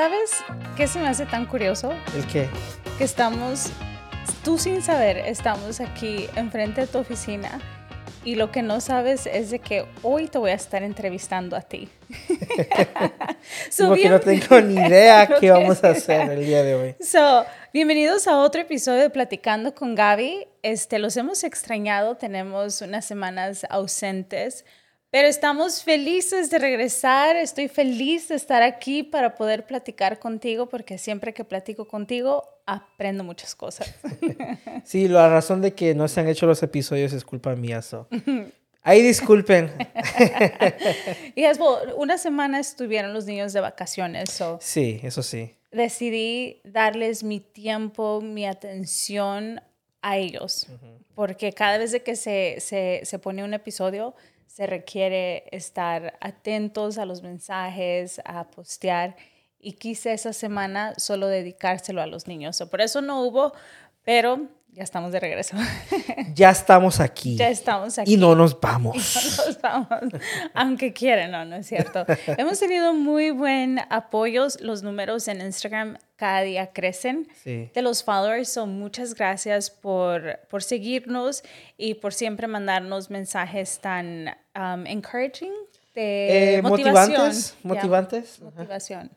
¿Sabes qué se me hace tan curioso? ¿El qué? Que estamos, tú sin saber, estamos aquí enfrente de tu oficina y lo que no sabes es de que hoy te voy a estar entrevistando a ti. so, Porque no tengo ni idea qué vamos a hacer el día de hoy. So, bienvenidos a otro episodio de Platicando con Gaby. Este, los hemos extrañado, tenemos unas semanas ausentes. Pero estamos felices de regresar, estoy feliz de estar aquí para poder platicar contigo, porque siempre que platico contigo aprendo muchas cosas. Sí, la razón de que no se han hecho los episodios es culpa mía. So. Ahí disculpen. y es, una semana estuvieron los niños de vacaciones. So sí, eso sí. Decidí darles mi tiempo, mi atención a ellos, porque cada vez de que se, se, se pone un episodio, se requiere estar atentos a los mensajes, a postear y quise esa semana solo dedicárselo a los niños. por eso no hubo, pero ya estamos de regreso. Ya estamos aquí. Ya estamos aquí. Y no nos vamos. no nos vamos. Aunque quieren, no, no es cierto. Hemos tenido muy buen apoyo. Los números en Instagram cada día crecen de los followers. son muchas gracias por, por seguirnos y por siempre mandarnos mensajes tan um, encouraging de eh, motivación. Motivantes. Motivantes. Motivación.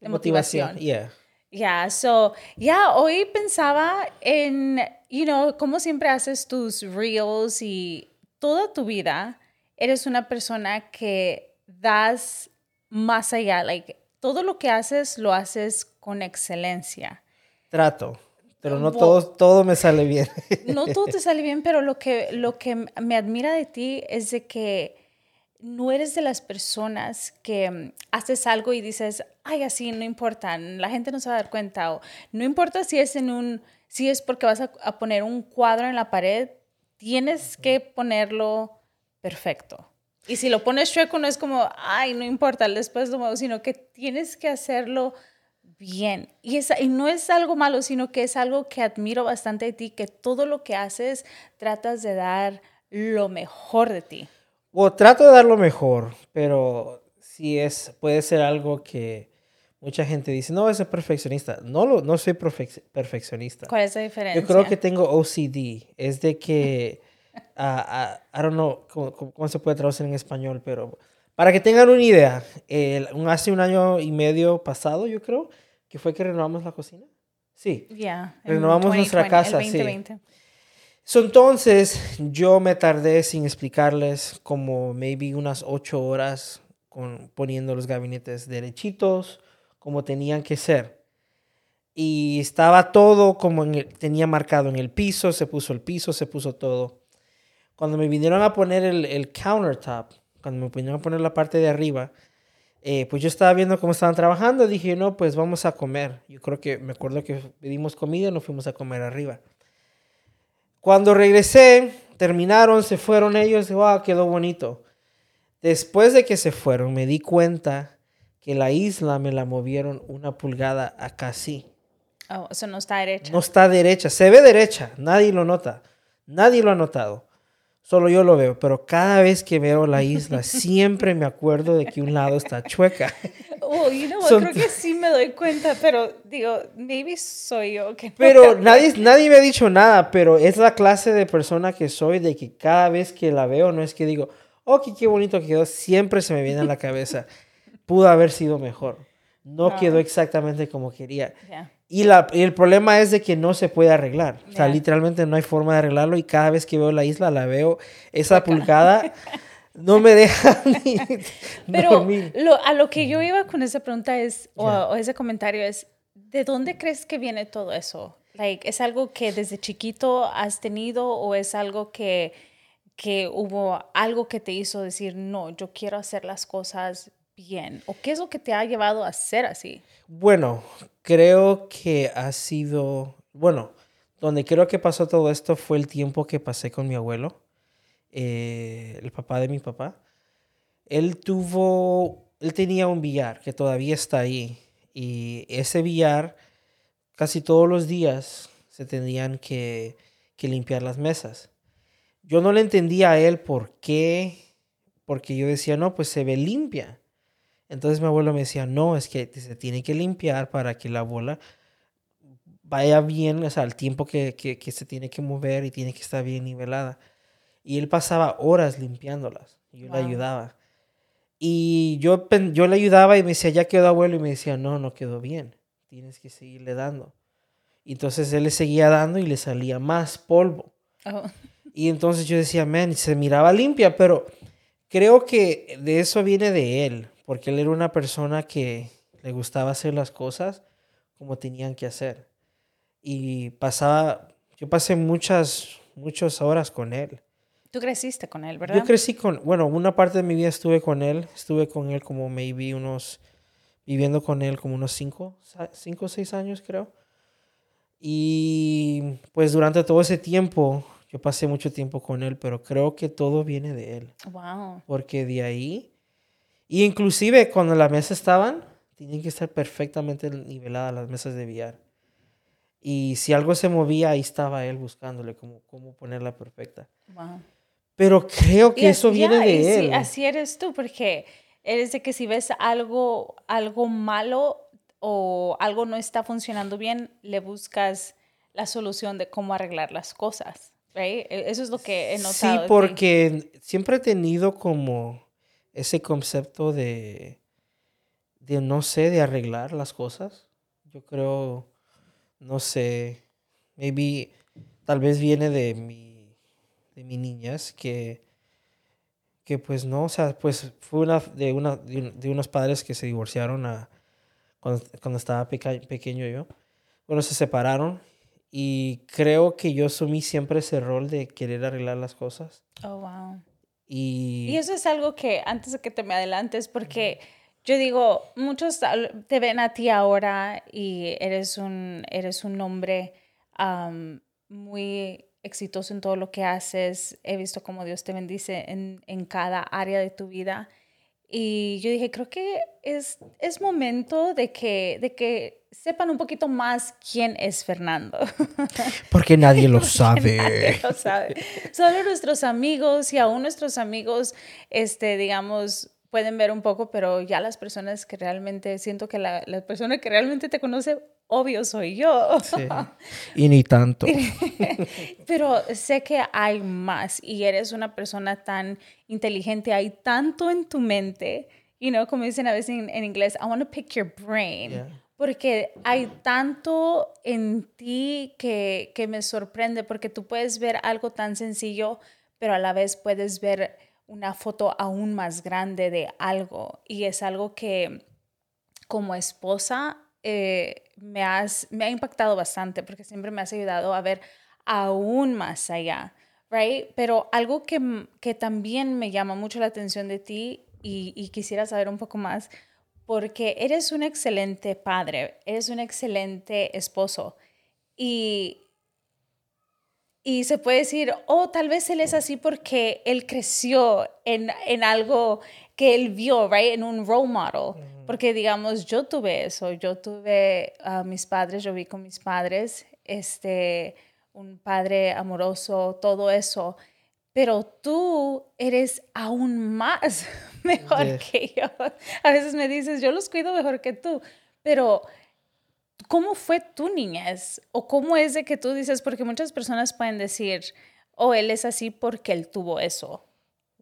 De motivación. Yeah. Yeah, so, yeah, hoy pensaba en, you know, como siempre haces tus reels y toda tu vida eres una persona que das más allá, like, todo lo que haces lo haces con excelencia. Trato, pero no todo, todo me sale bien. no todo te sale bien, pero lo que, lo que me admira de ti es de que no eres de las personas que mm, haces algo y dices, ay, así no importa, la gente no se va a dar cuenta. O no importa si es en un, si es porque vas a, poner un cuadro en la pared, tienes que ponerlo perfecto. Y si lo pones chueco, no es como, ay, no importa, después lo muevo, sino que tienes que hacerlo bien. Y, y no es algo malo, sino que es algo que admiro bastante de ti, que todo lo que haces tratas de dar lo mejor de ti. O trato de dar lo mejor, pero si es, puede ser algo que mucha gente dice, no, es perfeccionista. No, lo, no soy perfeccionista. ¿Cuál es la diferencia? Yo creo que tengo OCD. Es de que, uh, I don't know cómo, se puede traducir en español, pero para que tengan una idea, hace un año y medio pasado, yo creo, que fue que renovamos la cocina. Sí. Ya. renovamos nuestra casa, el 2020. sí entonces yo me tardé sin explicarles como maybe unas ocho horas con, poniendo los gabinetes derechitos como tenían que ser. Y estaba todo como tenía marcado en el piso, se puso el piso, se puso todo. Cuando me vinieron a poner el, el countertop, cuando me vinieron a poner la parte de arriba, eh, pues yo estaba viendo cómo estaban trabajando. Dije, no, pues vamos a comer. Yo creo que me acuerdo que pedimos comida y nos fuimos a comer arriba. Cuando regresé, terminaron, se fueron ellos, wow, quedó bonito. Después de que se fueron, me di cuenta que la isla me la movieron una pulgada acá así. Oh, eso no está derecha. No está derecha, se ve derecha, nadie lo nota, nadie lo ha notado. Solo yo lo veo, pero cada vez que veo la isla siempre me acuerdo de que un lado está chueca. Oh, you know creo que sí me doy cuenta, pero digo, maybe soy yo que Pero nadie, nadie me ha dicho nada, pero es la clase de persona que soy de que cada vez que la veo no es que digo, oh, qué, bonito quedó, siempre se me viene a la cabeza, pudo haber sido mejor. No, quedó exactamente como quería. Y, la, el problema es de que no se puede arreglar. O sea, literalmente no hay forma de arreglarlo y cada vez que veo la isla la veo esa pulgada no me deja ni Pero a lo que yo iba con esa pregunta es, o, ese comentario es, ¿de dónde crees que viene todo eso? Like, ¿Es algo que desde chiquito has tenido o es algo que, que hubo algo que te hizo decir, no, yo quiero hacer las cosas bien? ¿O qué es lo que te ha llevado a ser así? Bueno, creo que ha sido, bueno, donde creo que pasó todo esto fue el tiempo que pasé con mi abuelo, eh, el papá de mi papá. Él tuvo, él tenía un billar que todavía está ahí y ese billar casi todos los días se tenían que, que limpiar las mesas. Yo no le entendía a él por qué, porque yo decía, no, pues se ve limpia. Entonces mi abuelo me decía, no, es que se tiene que limpiar para que la bola vaya bien, o sea, el tiempo que, que, se tiene que mover y tiene que estar bien nivelada. Y él pasaba horas limpiándolas. Y yo le ayudaba. Y yo, yo le ayudaba y me decía, ya quedó abuelo. Y me decía, no, no quedó bien. Tienes que seguirle dando. Y entonces él le seguía dando y le salía más polvo. Oh. Y entonces yo decía, man, se miraba limpia, pero creo que de eso viene de él, porque él era una persona que le gustaba hacer las cosas como tenían que hacer. Y pasaba, yo pasé muchas, muchas horas con él. Tú creciste con él, ¿verdad? Yo crecí con, bueno, una parte de mi vida estuve con él, estuve con él como maybe unos, viviendo con él como unos cinco, cinco o seis años creo. Y pues durante todo ese tiempo, yo pasé mucho tiempo con él, pero creo que todo viene de él. Wow. Porque de ahí, y inclusive cuando las mesas estaban, tienen que estar perfectamente niveladas las mesas de billar. Y si algo se movía, ahí estaba él buscándole cómo, cómo ponerla perfecta. Wow. Pero creo que eso viene de él. así eres tú, porque eres de que si ves algo, algo malo o algo no está funcionando bien, le buscas la solución de cómo arreglar las cosas. E, eso es lo que he notado. Sí, porque siempre he tenido como ese concepto de, de, no sé, de arreglar las cosas. Yo creo, no sé, maybe, tal vez viene de mi de mi niñas que, que pues no, o sea, pues fue una de, una, de, unos padres que se divorciaron a, cuando, cuando estaba pequeño yo. Bueno, se separaron y creo que yo asumí siempre ese rol de querer arreglar las cosas. Oh, wow. Y, y eso es algo que, antes de que te me adelantes, porque yo digo, muchos te ven a ti ahora y eres un, eres un hombre muy exitoso en todo lo que haces. He visto cómo Dios te bendice en, en cada área de tu vida. Y yo dije, creo que es, es momento de que, de que sepan un poquito más quién es Fernando. Porque nadie lo sabe. nadie lo sabe. Solo nuestros amigos y aún nuestros amigos, este, digamos, pueden ver un poco, pero ya las personas que realmente, siento que la, la persona que realmente te conoce obvio soy yo. Sí. Y ni tanto. Pero sé que hay más y eres una persona tan inteligente, hay tanto en tu mente, y no como dicen a veces en, inglés, I want to pick your brain. Porque hay tanto en ti que, que me sorprende, porque tú puedes ver algo tan sencillo, pero a la vez puedes ver una foto aún más grande de algo. Y es algo que como esposa eh, me, has, me ha impactado bastante porque siempre me has ayudado a ver aún más allá, right? Pero algo que, que también me llama mucho la atención de ti y, y quisiera saber un poco más, porque eres un excelente padre, eres un excelente esposo y, y se puede decir, oh, tal vez él es así porque él creció en, en algo que él vio, right, en un role model. Porque, digamos, yo tuve eso, yo tuve a mis padres, yo vi con mis padres, este, un padre amoroso, todo eso. Pero tú eres aún más mejor que yo. A veces me dices, yo los cuido mejor que tú, pero ¿cómo fue tu niñez? ¿O cómo es de que tú dices? Porque muchas personas pueden decir, oh, él es así porque él tuvo eso,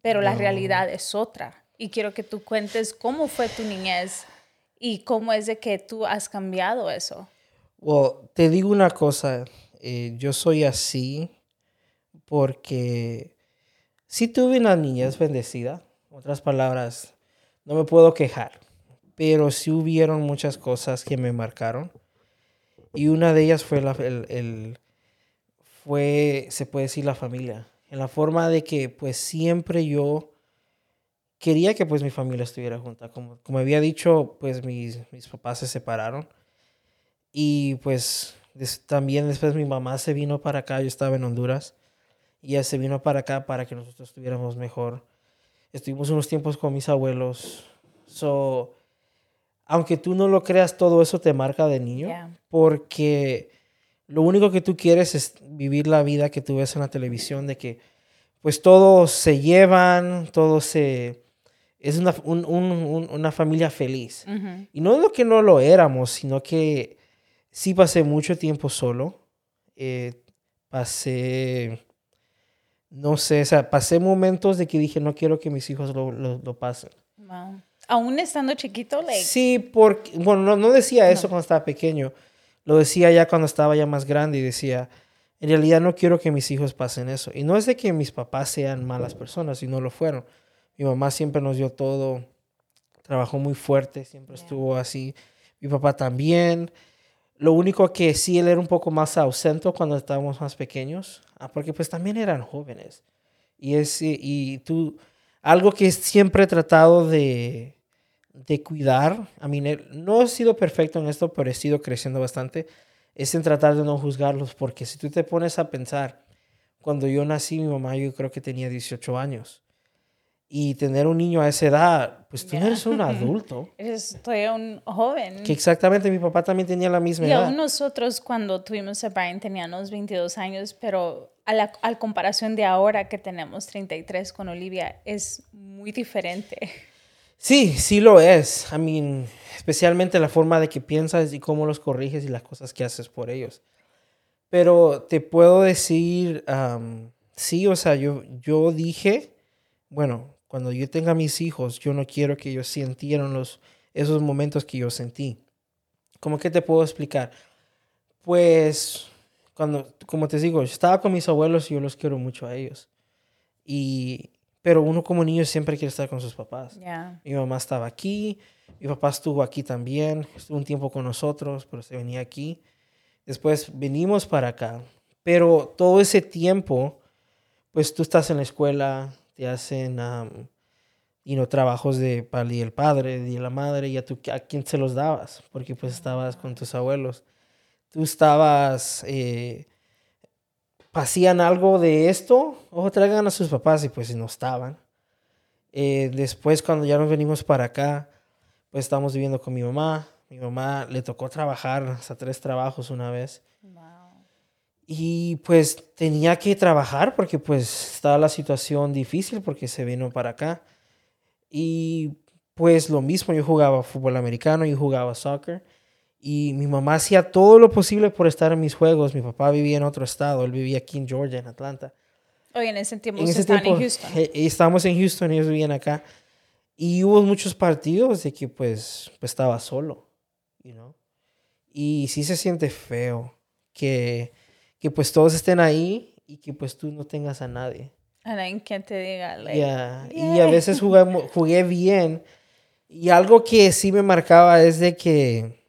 pero la realidad es otra y quiero que tú cuentes cómo fue tu niñez y cómo es de que tú has cambiado eso. Well, te digo una cosa, eh, yo soy así porque sí tuve una niñez bendecida, otras palabras, no me puedo quejar, pero sí hubieron muchas cosas que me marcaron y una de ellas fue la, el, el, fue, se puede decir, la familia, en la forma de que pues siempre yo quería que pues mi familia estuviera junta. Como, como había dicho, pues mis, mis papás se separaron. Y pues también después mi mamá se vino para acá, yo estaba en Honduras. Y ella se vino para acá para que nosotros estuviéramos mejor. Estuvimos unos tiempos con mis abuelos. So, aunque tú no lo creas, todo eso te marca de niño. Porque lo único que tú quieres es vivir la vida que tú ves en la televisión, de que pues todos se llevan, todos se es una, una familia feliz. Y no es lo que no lo éramos, sino que sí pasé mucho tiempo solo. Eh, pasé, no sé, o sea, pasé momentos de que dije, no quiero que mis hijos lo, lo, pasen. Aún estando chiquito, Sí, porque, bueno, no, decía eso cuando estaba pequeño. Lo decía ya cuando estaba ya más grande y decía, en realidad no quiero que mis hijos pasen eso. Y no es de que mis papás sean malas personas, y no lo fueron. Mi mamá siempre nos dio todo, trabajó muy fuerte, siempre estuvo así. Mi papá también. Lo único que sí, él era un poco más ausente cuando estábamos más pequeños, ah, porque pues también eran jóvenes. Y, es, y tú, algo que siempre he tratado de, de cuidar, a mí no he sido perfecto en esto, pero he sido creciendo bastante, es en tratar de no juzgarlos, porque si tú te pones a pensar, cuando yo nací, mi mamá yo creo que tenía 18 años. Y tener un niño a esa edad, pues tú eres un adulto. Eres un joven. Que exactamente, mi papá también tenía la misma edad. Y aún nosotros cuando tuvimos a Brian teníamos 22 años, pero a la a comparación de ahora que tenemos 33 con Olivia, es muy diferente. Sí, sí lo es. I mean, especialmente la forma de que piensas y cómo los corriges y las cosas que haces por ellos. Pero te puedo decir, sí, o sea, yo, yo dije, bueno, cuando yo tenga mis hijos, yo no quiero que ellos sintieran los, esos momentos que yo sentí. ¿Cómo que te puedo explicar? Pues, cuando, como te digo, yo estaba con mis abuelos y yo los quiero mucho a ellos. Y, pero uno como niño siempre quiere estar con sus papás. Mi mamá estaba aquí, mi papá estuvo aquí también, estuvo un tiempo con nosotros, pero se venía aquí. Después venimos para acá. Pero todo ese tiempo, pues tú estás en la escuela, te hacen y no trabajos de para el padre, y la madre, y a, tu, a quién se los dabas, porque pues estabas con tus abuelos. Tú estabas, eh, hacían algo de esto, o traigan a sus papás, y pues no estaban. Eh, después, cuando ya nos venimos para acá, pues estamos viviendo con mi mamá. Mi mamá le tocó trabajar hasta tres trabajos una vez. Y pues tenía que trabajar porque pues estaba la situación difícil porque se vino para acá. Y pues lo mismo, yo jugaba fútbol americano, yo jugaba soccer. Y mi mamá hacía todo lo posible por estar en mis juegos. Mi papá vivía en otro estado, él vivía aquí en Georgia, en Atlanta. Oye, en ese tiempo, en, ese tiempo, en Houston. Eh, estábamos en Houston, ellos vivían acá. Y hubo muchos partidos de que pues, pues estaba solo, you know? Y sí se siente feo que que pues todos estén ahí y que pues tú no tengas a nadie. A nadie que te diga. Y a veces jugué, jugué bien. Y algo que sí me marcaba es de que,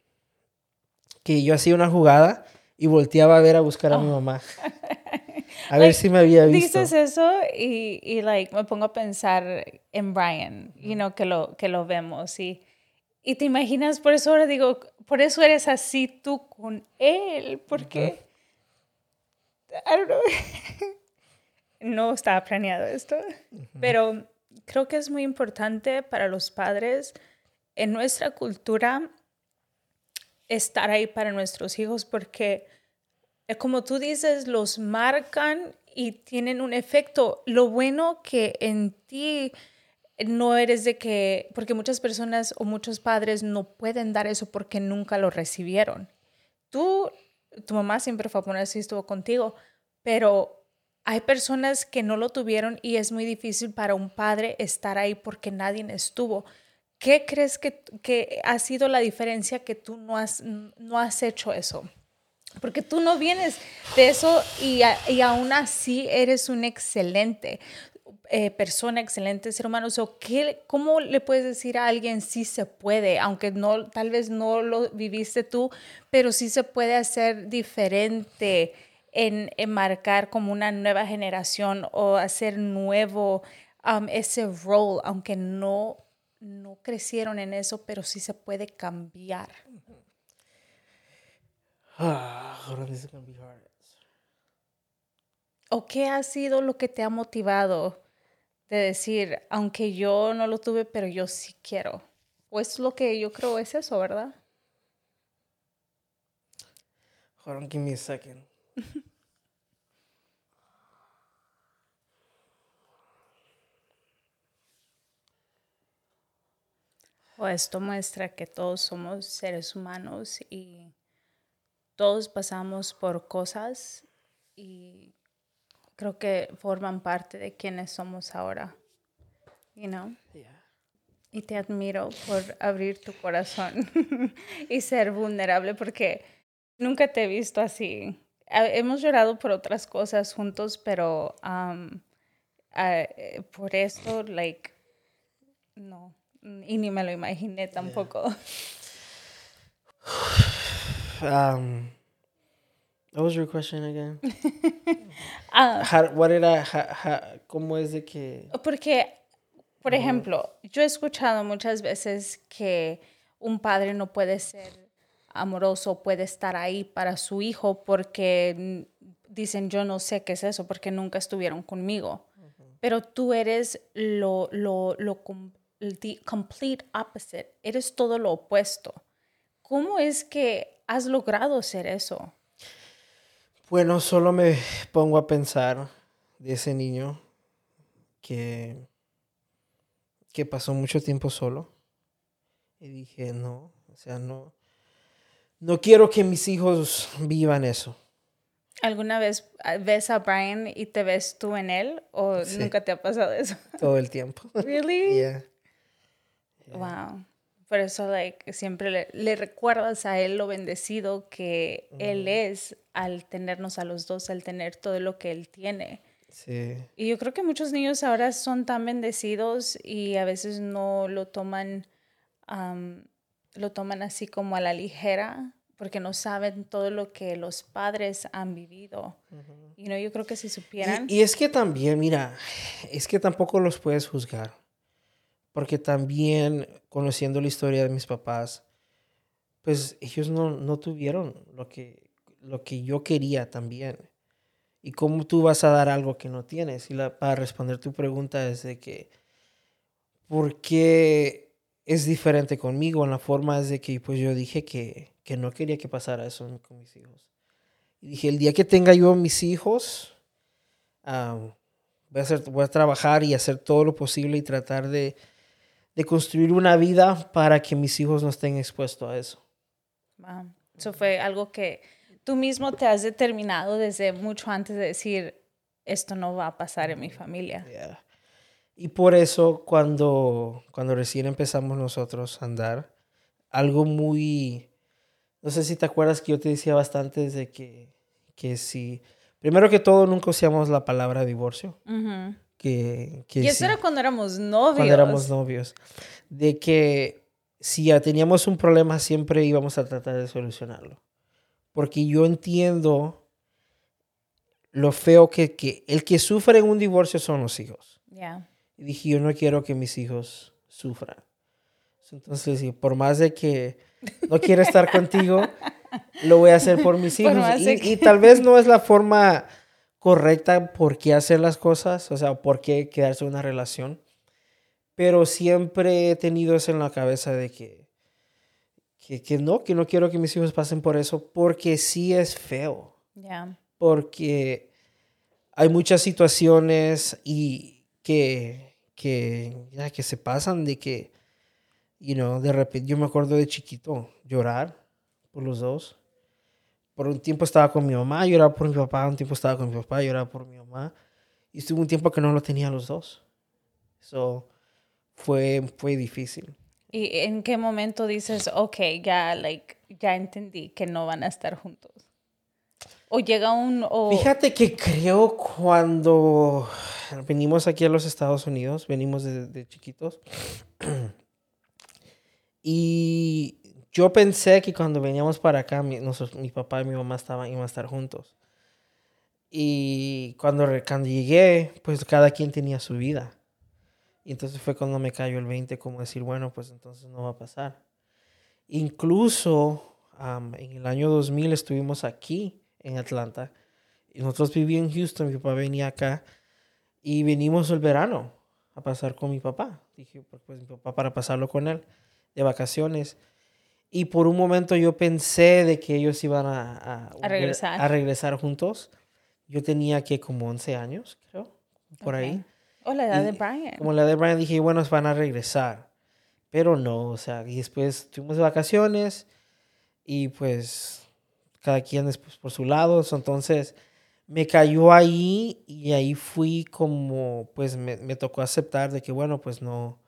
que yo hacía una jugada y volteaba a ver a buscar a mi oh. mamá. A ver si me había visto. Dices eso y, y like, me pongo a pensar en Brian, you know, que lo, que lo vemos. Y, y te imaginas, por eso ahora digo, por eso eres así tú con él, porque... no estaba planeado esto, pero creo que es muy importante para los padres en nuestra cultura estar ahí para nuestros hijos porque, eh, como tú dices, los marcan y tienen un efecto. Lo bueno que en ti no eres de que, porque muchas personas o muchos padres no pueden dar eso porque nunca lo recibieron. Tú tu mamá siempre fue a poner si estuvo contigo, pero hay personas que no lo tuvieron y es muy difícil para un padre estar ahí porque nadie estuvo. ¿Qué crees que, que ha sido la diferencia que tú no has, no has hecho eso? Porque tú no vienes de eso y, y aún así eres un excelente eh, persona, excelente ser humano. O ¿qué, ¿Cómo le puedes decir a alguien si se puede, aunque no, tal vez no lo viviste tú, pero sí se puede hacer diferente en, marcar como una nueva generación o hacer nuevo um, ese role, aunque no, no crecieron en eso, pero sí se puede cambiar? Ah, ¿O qué ha sido lo que te ha motivado de decir, aunque yo no lo tuve, pero yo sí quiero? ¿O es lo que yo creo es eso, verdad? Hold on, give me a second. O esto muestra que todos somos seres humanos y todos pasamos por cosas y creo que forman parte de quienes somos ahora. You know? Y te admiro por abrir tu corazón y ser vulnerable porque nunca te he visto así. Hemos llorado por otras cosas juntos, pero um, uh, por esto, like, no. Y ni me lo imaginé tampoco. Um, what was your question again? uh, how, what did ¿Cómo es de que...? Porque, por ejemplo, yo he escuchado muchas veces que un padre no puede ser amoroso, puede estar ahí para su hijo porque dicen yo no sé qué es eso porque nunca estuvieron conmigo. Pero tú eres lo, lo, lo, the complete opposite. Eres todo lo opuesto. ¿Cómo es que has logrado ser eso? Bueno, solo me pongo a pensar de ese niño que, que pasó mucho tiempo solo. Y dije, no, o sea, no, no quiero que mis hijos vivan eso. ¿Alguna vez ah, ves a Brian y te ves tú en él o nunca te ha pasado eso? Todo el tiempo. Really? Yeah. Wow. Por eso like, siempre le, recuerdas a él lo bendecido que él es al tenernos a los dos, al tener todo lo que él tiene. Sí. Y yo creo que muchos niños ahora son tan bendecidos y a veces no lo toman, lo toman así como a la ligera porque no saben todo lo que los padres han vivido. Y no, yo creo que si supieran... y, es que también, mira, es que tampoco los puedes juzgar porque también conociendo la historia de mis papás, pues ellos no, no tuvieron lo que, lo que yo quería también. ¿Y cómo tú vas a dar algo que no tienes? Y la, para responder tu pregunta es de que, ¿por qué es diferente conmigo? En la forma es de que pues yo dije que, que no quería que pasara eso con mis hijos. Y dije, el día que tenga yo mis hijos, ah, voy, a voy a trabajar y hacer todo lo posible y tratar de, de construir una vida para que mis hijos no estén expuestos a eso. Eso fue algo que tú mismo te has determinado desde mucho antes de decir, esto no va a pasar en mi familia. Y por eso cuando, cuando recién empezamos nosotros a andar, algo muy, no sé si te acuerdas que yo te decía bastante de que, que si, primero que todo nunca usamos la palabra divorcio. Que, y eso era cuando éramos novios. Cuando éramos novios. De que si ya teníamos un problema, siempre íbamos a tratar de solucionarlo. Porque yo entiendo lo feo que, que el que sufre en un divorcio son los hijos. Y dije, yo no quiero que mis hijos sufran. Entonces, por más de que no quiera estar contigo, lo voy a hacer por mis hijos. y, y, tal vez no es la forma correcta por qué hacer las cosas, o sea, por qué quedarse en una relación. Pero siempre he tenido eso en la cabeza de que, que, no, que no quiero que mis hijos pasen por eso, porque sí es feo. Porque hay muchas situaciones y que, que, ya, que se pasan de que, you know, de repente, yo me acuerdo de chiquito llorar por los dos por un tiempo estaba con mi mamá, lloraba por mi papá, un tiempo estaba con mi papá, lloraba por mi mamá. Y estuvo un tiempo que no lo tenía los dos. Eso fue, fue difícil. ¿Y en qué momento dices, ok, ya, like, ya entendí que no van a estar juntos? ¿O llega un...? O... Fíjate que creo cuando venimos aquí a los Estados Unidos, venimos de, de chiquitos, y yo pensé que cuando veníamos para acá, mi, mi papá y mi mamá estaban, iban a estar juntos. Y cuando, cuando llegué, pues cada quien tenía su vida. Y entonces fue cuando me cayó el 20, como decir, bueno, pues entonces no va a pasar. Incluso en el año 2000 estuvimos aquí en Atlanta. Y nosotros vivíamos en Houston, mi papá venía acá. Y venimos el verano a pasar con mi papá. Dije, pues, pues mi papá para pasarlo con él de vacaciones. Y por un momento yo pensé de que ellos iban a, a, regresar. a regresar juntos. Yo tenía que como 11 años, creo, por ahí. O la edad de Brian. Como la edad de Brian dije, bueno, van a regresar. Pero no, o sea, y después tuvimos vacaciones y pues cada quien después por su lado, entonces me cayó ahí y ahí fui como, pues me, me, tocó aceptar de que bueno, pues no,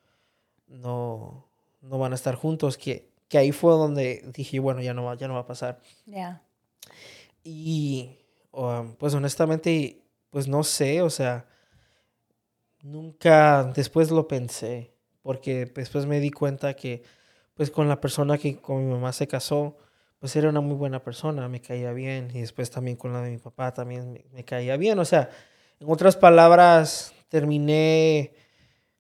no, no van a estar juntos, que, que ahí fue donde dije, bueno, ya no va, ya no va a pasar. Ya. Y um, pues honestamente, pues no sé, o sea, nunca después lo pensé, porque después me di cuenta que pues con la persona que con mi mamá se casó, pues era una muy buena persona, me caía bien, y después también con la de mi papá también me, caía bien, o sea, en otras palabras, terminé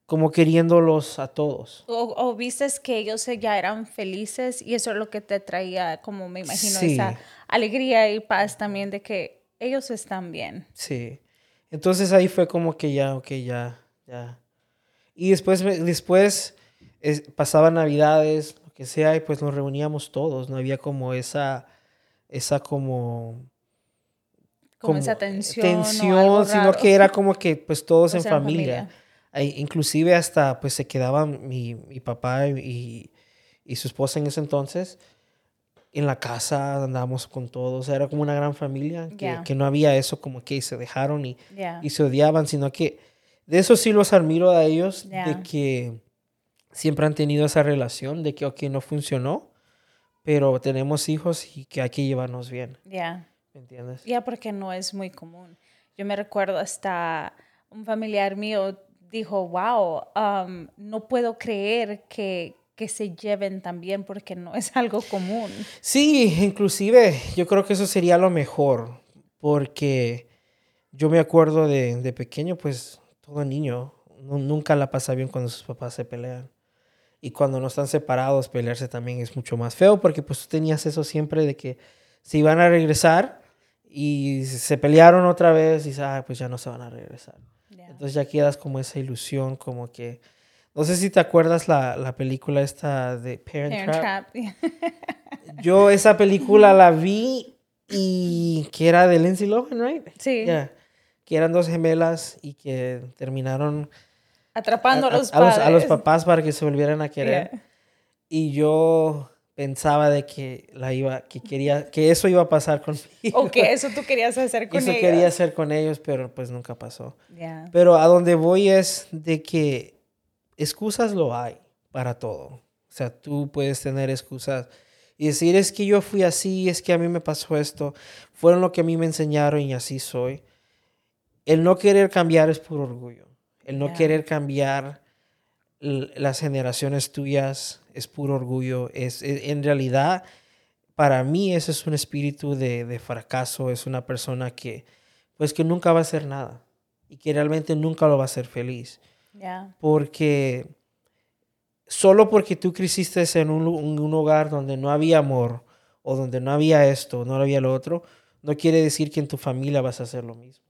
como queriéndolos a todos. O, o vistes que ellos ya eran felices y eso es lo que te traía, como me imagino, esa alegría y paz también de que ellos están bien. Sí. Entonces ahí fue como que ya, ok, ya, ya. Y después, después pasaba Navidades, lo que sea, y pues nos reuníamos todos, no había como esa, esa como... Como, esa tensión. Tensión, sino que era como que pues todos en familia. Inclusive hasta pues se quedaban mi, mi papá y, y su esposa en ese entonces en la casa andábamos con todos, era como una gran familia, que, que no había eso como que se dejaron y, y, se odiaban, sino que de eso sí los admiro a ellos, de que siempre han tenido esa relación, de que, ok, no funcionó, pero tenemos hijos y que hay que llevarnos bien. Ya. ¿Me entiendes? Ya, porque no es muy común. Yo me recuerdo hasta un familiar mío dijo, wow, um, no puedo creer que, que se lleven también porque no es algo común. Sí, inclusive yo creo que eso sería lo mejor porque yo me acuerdo de, de pequeño, pues todo niño nunca la pasa bien cuando sus papás se pelean. Y cuando no están separados, pelearse también es mucho más feo porque pues tú tenías eso siempre de que se iban a regresar y se pelearon otra vez y ah, pues ya no se van a regresar. Entonces ya quedas como esa ilusión, como que no sé si te acuerdas la, la película esta de Parent, Trap. Yo esa película la vi y que era de Lindsay Lohan, ¿right? Sí. Que eran dos gemelas y que terminaron atrapando a, los, padres. a, los, papás para que se volvieran a querer. Y yo pensaba de que la iba que quería que eso iba a pasar conmigo. O que eso tú querías hacer con ellos. Eso quería hacer con ellos, pero pues nunca pasó. Pero a donde voy es de que excusas lo hay para todo. O sea, tú puedes tener excusas y decir, es que yo fui así, es que a mí me pasó esto, fueron lo que a mí me enseñaron y así soy. El no querer cambiar es puro orgullo. El no querer cambiar las generaciones tuyas es puro orgullo. Es, e, en realidad, para mí ese es un espíritu de, de fracaso, es una persona que, pues que nunca va a hacer nada y que realmente nunca lo va a hacer feliz. Porque solo porque tú creciste en un, un, hogar donde no había amor o donde no había esto, no había lo otro, no quiere decir que en tu familia vas a hacer lo mismo.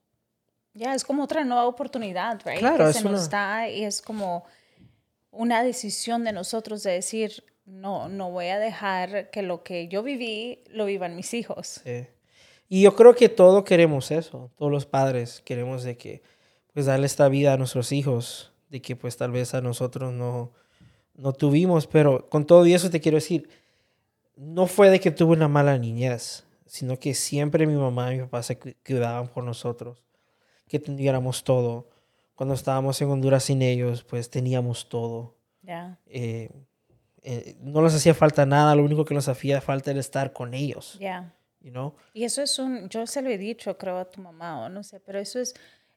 Ya, es como otra nueva oportunidad, right? Claro, que se nos da y es como una decisión de nosotros de decir, no, no voy a dejar que lo que yo viví lo vivan mis hijos. Sí. Y yo creo que todos queremos eso, todos los padres queremos de que, pues, darle esta vida a nuestros hijos de que pues tal vez a nosotros no, no tuvimos, pero con todo eso te quiero decir, no fue de que tuve una mala niñez, sino que siempre mi mamá y mi papá se cuidaban por nosotros, que tuviéramos todo. Cuando estábamos en Honduras sin ellos, pues teníamos todo. Eh, eh, no nos hacía falta nada, lo único que nos hacía falta era estar con ellos. Ya. You Y eso es un, yo se lo he dicho, creo, a tu mamá, o no sé, pero eso es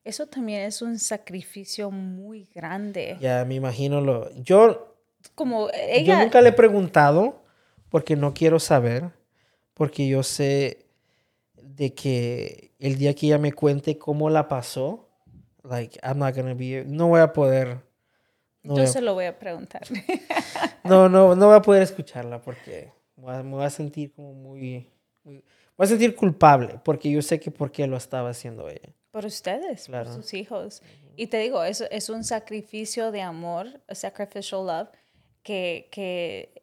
eso también es un sacrificio muy grande. Ya, me imagino lo. Yo. Como ella. Yo nunca le he preguntado porque no quiero saber. Porque yo sé de que el día que ella me cuente cómo la pasó, like, I'm not gonna be. No voy a poder. yo se lo voy a preguntar. no, no, no voy a poder escucharla porque me voy a sentir como muy, muy. Voy a sentir culpable porque yo sé que por qué lo estaba haciendo ella. Por ustedes, por sus hijos. Y te digo, es, es un sacrificio de amor, a sacrificial love, que, que,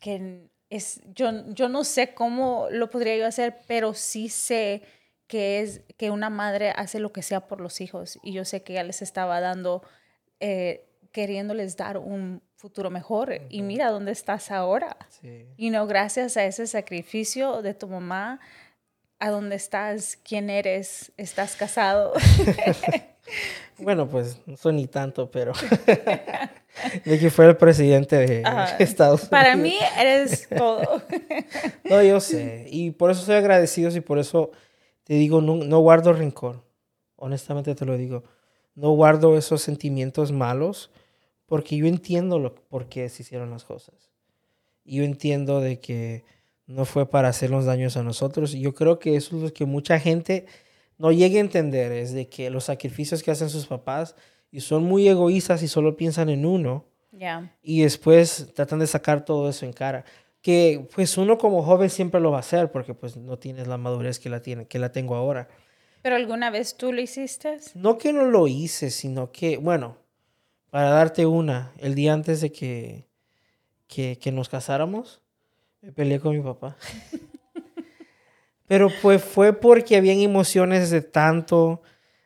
que es, yo, yo no sé cómo lo podría yo hacer, pero sí sé que es que una madre hace lo que sea por los hijos. Y yo sé que ella les estaba dando eh, queriéndoles dar un futuro mejor. Y mira dónde estás ahora. Y no, gracias a ese sacrificio de tu mamá, a dónde estás, quién eres, estás casado. bueno, pues no soy ni tanto, pero de que fue el presidente de Estados Unidos. Para mí eres todo. no, yo sé. Y por eso soy agradecido y por eso te digo, no, no guardo rencor. Honestamente te lo digo. No guardo esos sentimientos malos porque yo entiendo lo, por qué se hicieron las cosas. Y yo entiendo de que no fue para hacernos daños a nosotros. Y yo creo que eso es lo que mucha gente no llega a entender, es de que los sacrificios que hacen sus papás y son muy egoístas y solo piensan en uno. Y después tratan de sacar todo eso en cara. Que pues uno como joven siempre lo va a hacer porque pues no tienes la madurez que la, tiene, que la tengo ahora. ¿Pero alguna vez tú lo hiciste? No que no lo hice, sino que, bueno, para darte una, el día antes de que, que, que nos casáramos, me peleé con mi papá. Pero pues fue porque habían emociones de tanto,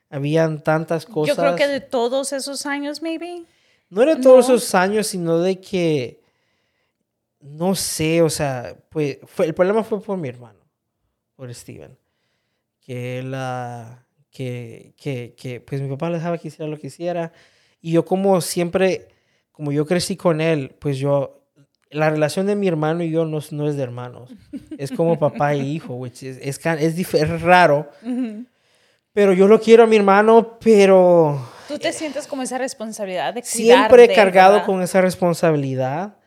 habían tantas cosas. Yo creo que de todos esos años, maybe. No era de todos esos años, sino de que, no sé, o sea, pues fue, el problema fue por mi hermano, por Steven. Que la, que, que, que, pues mi papá le dejaba que hiciera lo que hiciera. Y yo como siempre, como yo crecí con él, pues yo la relación de mi hermano y yo no, no es de hermanos. Es como papá e hijo, which es, es, es, raro. Pero yo lo quiero a mi hermano, pero... Tú te sientes como esa responsabilidad de cuidar Siempre he cargado con esa responsabilidad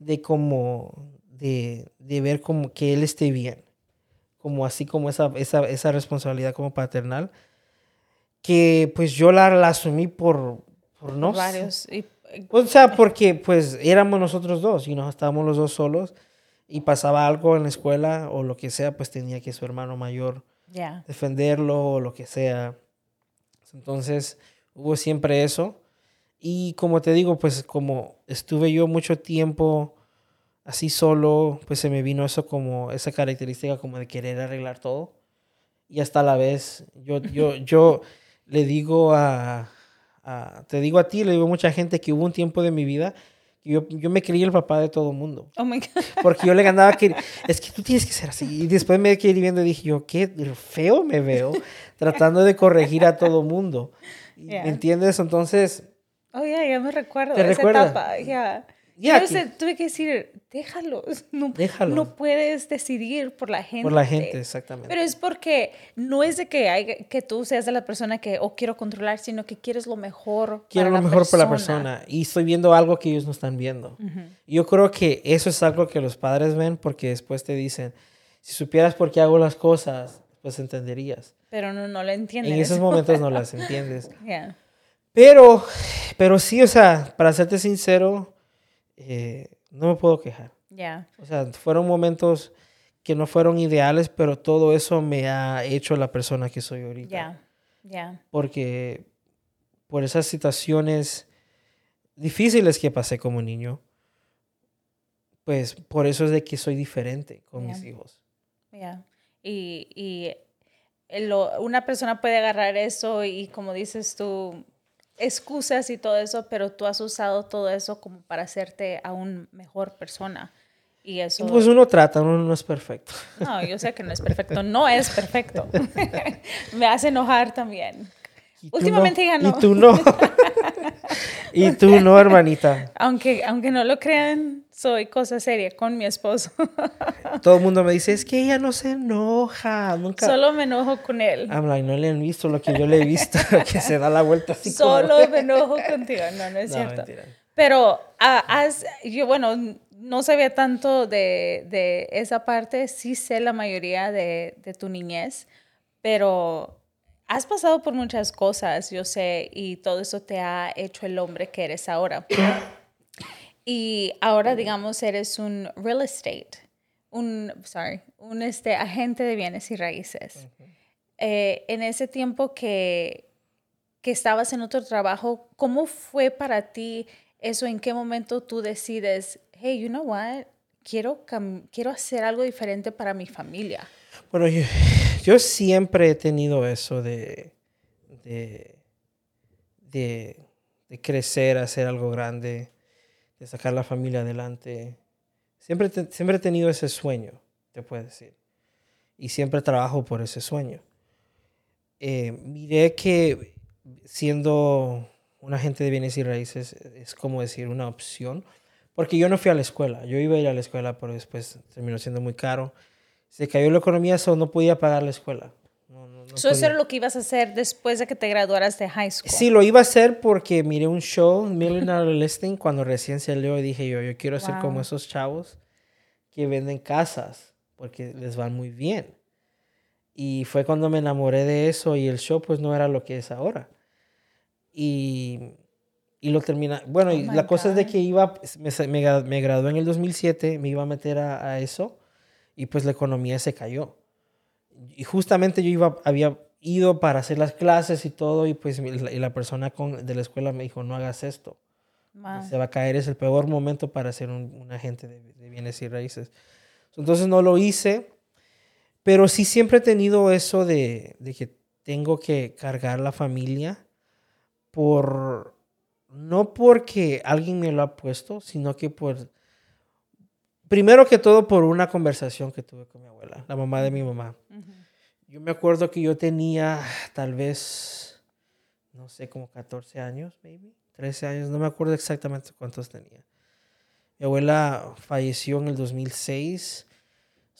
de como... De, de, ver como que él esté bien. Como así como esa, esa, esa responsabilidad como paternal. Que pues yo la, la asumí por... Por no varios. Y o sea, porque pues éramos nosotros dos y nos estábamos los dos solos y pasaba algo en la escuela o lo que sea, pues tenía que su hermano mayor defenderlo o lo que sea. Entonces hubo siempre eso. Y como te digo, pues como estuve yo mucho tiempo así solo, pues se me vino eso como esa característica como de querer arreglar todo. Y hasta la vez yo, yo, yo le digo a, te digo a ti, le digo a mucha gente que hubo un tiempo de mi vida que yo, yo me creí el papá de todo el mundo. Oh my God. Porque yo le ganaba que, es que tú tienes que ser así. Y después me quedé viendo y dije yo, qué feo me veo tratando de corregir a todo mundo. ¿Me entiendes? Entonces... Oh, yeah, ya me recuerdo. ¿Te esa etapa, ya. Yeah, tuve que decir, déjalos. No, no puedes decidir por la gente. Por la gente, exactamente. Pero es porque no es de que, hay, que tú seas de la persona que o quiero controlar, sino que quieres lo mejor. Quiero lo mejor para la persona. Y estoy viendo algo que ellos no están viendo. Yo creo que eso es algo que los padres ven porque después te dicen, si supieras por qué hago las cosas, pues entenderías. Pero no, no lo entiendes. En esos momentos no las entiendes. Pero, pero sí, o sea, para serte sincero eh, no me puedo quejar. Ya. O sea, fueron momentos que no fueron ideales, pero todo eso me ha hecho la persona que soy ahorita. Ya, ya. Porque por esas situaciones difíciles que pasé como niño, pues por eso es de que soy diferente con mis hijos. Ya. Y, y una persona puede agarrar eso y como dices tú, excusas y todo eso, pero tú has usado todo eso como para hacerte aún mejor persona. Y eso... Pues uno trata, uno no es perfecto. No, yo sé que no es perfecto, no es perfecto. Me hace enojar también. Últimamente no. Y tú no. y tú no, hermanita. Aunque, aunque no lo crean, soy cosa seria con mi esposo. Todo el mundo me dice, es que ella no se enoja. Nunca... Solo me enojo con él. I'm like, no le han visto lo que yo le he visto, que se da la vuelta así Solo me enojo contigo. No, no es cierto. Pero, ah, yo, bueno, no sabía tanto de, de, esa parte. Sí sé la mayoría de, de tu niñez, pero has pasado por muchas cosas, yo sé, y todo eso te ha hecho el hombre que eres ahora. y ahora, digamos, eres un real estate, un, sorry, un este, agente de bienes y raíces. Eh, en ese tiempo que, que estabas en otro trabajo, ¿cómo fue para ti eso? ¿En qué momento tú decides, hey, you know what? Quiero, quiero hacer algo diferente para mi familia? Bueno, yo, siempre he tenido eso de, de, de crecer, hacer algo grande, de sacar la familia adelante. Siempre, siempre he tenido ese sueño, te puedo decir. Y siempre trabajo por ese sueño. Eh, miré que siendo un agente de bienes y raíces es como decir una opción, porque yo no fui a la escuela, yo iba a ir a la escuela, pero después terminó siendo muy caro. Se cayó la economía, eso no podía pagar la escuela. eso era lo que ibas a hacer después de que te graduaras de high school. Sí, lo iba a hacer porque miré un show, Millionaire Listing, cuando recién salió y dije yo, yo quiero ser como esos chavos que venden casas porque les van muy bien. Y fue cuando me enamoré de eso y el show pues no era lo que es ahora. Y, y lo termina. Bueno, y oh la cosa es de que iba, me, me, me, gradué en el 2007, me iba a meter a, a, eso y pues la economía se cayó. Y justamente yo iba, había ido para hacer las clases y todo y pues y la, persona con, de la escuela me dijo, no hagas esto. Se va a caer, es el peor momento para ser un, un agente de, de bienes y raíces. Entonces no lo hice, pero sí siempre he tenido eso de, de que tengo que cargar la familia por, no porque alguien me lo ha puesto, sino que por, primero que todo por una conversación que tuve con mi abuela, la mamá de mi mamá. Yo me acuerdo que yo tenía tal vez, no sé, como 14 años, maybe, 13 años, no me acuerdo exactamente cuántos tenía. Mi abuela falleció en el 2006.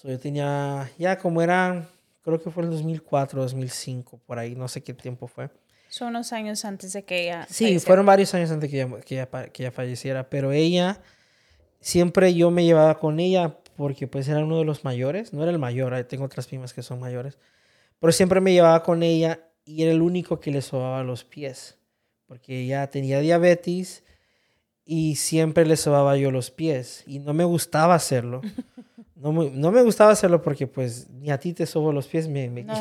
yo tenía, ya como era, creo que fue en el 2004, 2005, por ahí, no sé qué tiempo fue. Son unos años antes de que ella. Sí, fueron varios años antes que ella, que, ella, que ella falleciera, pero ella, siempre yo me llevaba con ella porque pues era uno de los mayores, no era el mayor, tengo otras primas que son mayores, pero siempre me llevaba con ella y era el único que le sobaba los pies, porque ella tenía diabetes y siempre le sobaba yo los pies y no me gustaba hacerlo. No me, no me, gustaba hacerlo porque pues ni a ti te sobo los pies. Me, no,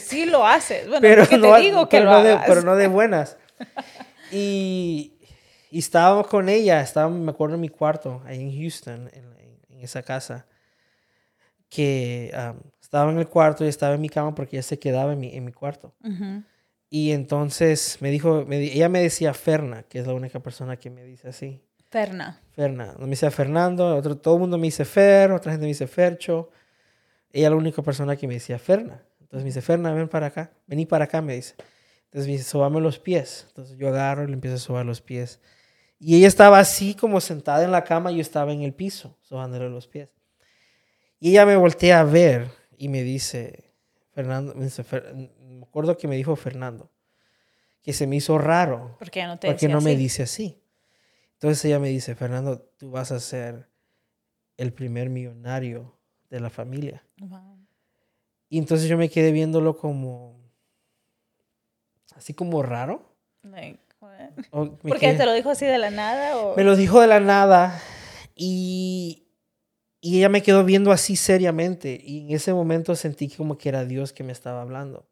sí, lo haces. Bueno, pero no, te digo que lo no De, pero no de buenas. y, y estábamos con ella, estábamos, me acuerdo, en mi cuarto, ahí en Houston, en, en esa casa, que estaba en el cuarto y estaba en mi cama porque ella se quedaba en mi, en mi cuarto. Y entonces me dijo, me, ella me decía Ferna, que es la única persona que me dice así. Ferna. Ferna. Me dice Fernando, otro, todo el mundo me dice Fer, otra gente me dice Fercho. Ella es la única persona que me decía Ferna. Entonces me dice, Ferna, ven para acá, vení para acá, me dice. Entonces me dice, sobame los pies. Entonces yo agarro y le empiezo a sobar los pies. Y ella estaba así como sentada en la cama y yo estaba en el piso, sobándole los pies. Y ella me voltea a ver y me dice, Fernando, me, dice, me acuerdo que me dijo Fernando, que se me hizo raro. ¿Por qué no te Porque no me dice así. Entonces ella me dice, Fernando, tú vas a ser el primer millonario de la familia. Y entonces yo me quedé viéndolo como, así como raro. ¿Por qué te lo dijo así de la nada? O? Me lo dijo de la nada y, y ella me quedó viendo así seriamente y en ese momento sentí como que era Dios que me estaba hablando.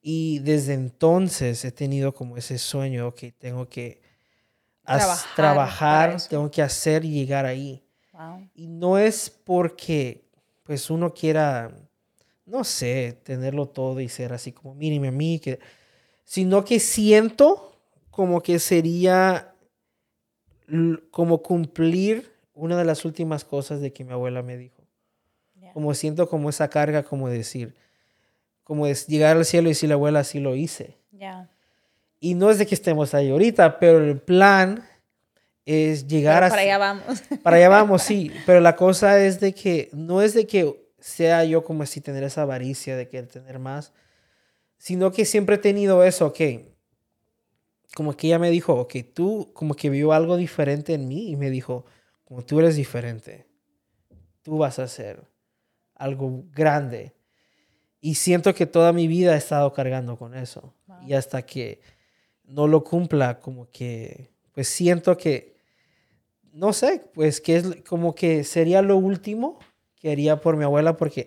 Y desde entonces he tenido como ese sueño que tengo que trabajar, tengo que hacer y llegar ahí. Y no es porque pues uno quiera, no sé, tenerlo todo y ser así como, míreme a mí, que, sino que siento como que sería como cumplir una de las últimas cosas de que mi abuela me dijo. Como siento como esa carga, como decir, como es llegar al cielo y decir, la abuela, así lo hice. Y no es de que estemos ahí ahorita, pero el plan es llegar a... Para allá vamos. Para allá vamos, sí. Pero la cosa es de que no es de que sea yo como así tener esa avaricia de querer tener más, sino que siempre he tenido eso, ok. Como que ella me dijo, ok, tú como que vio algo diferente en mí y me dijo, como tú eres diferente, tú vas a hacer algo grande. Y siento que toda mi vida he estado cargando con eso. Y hasta que no lo cumpla, como que, pues siento que, no sé, pues que es como que sería lo último que haría por mi abuela, porque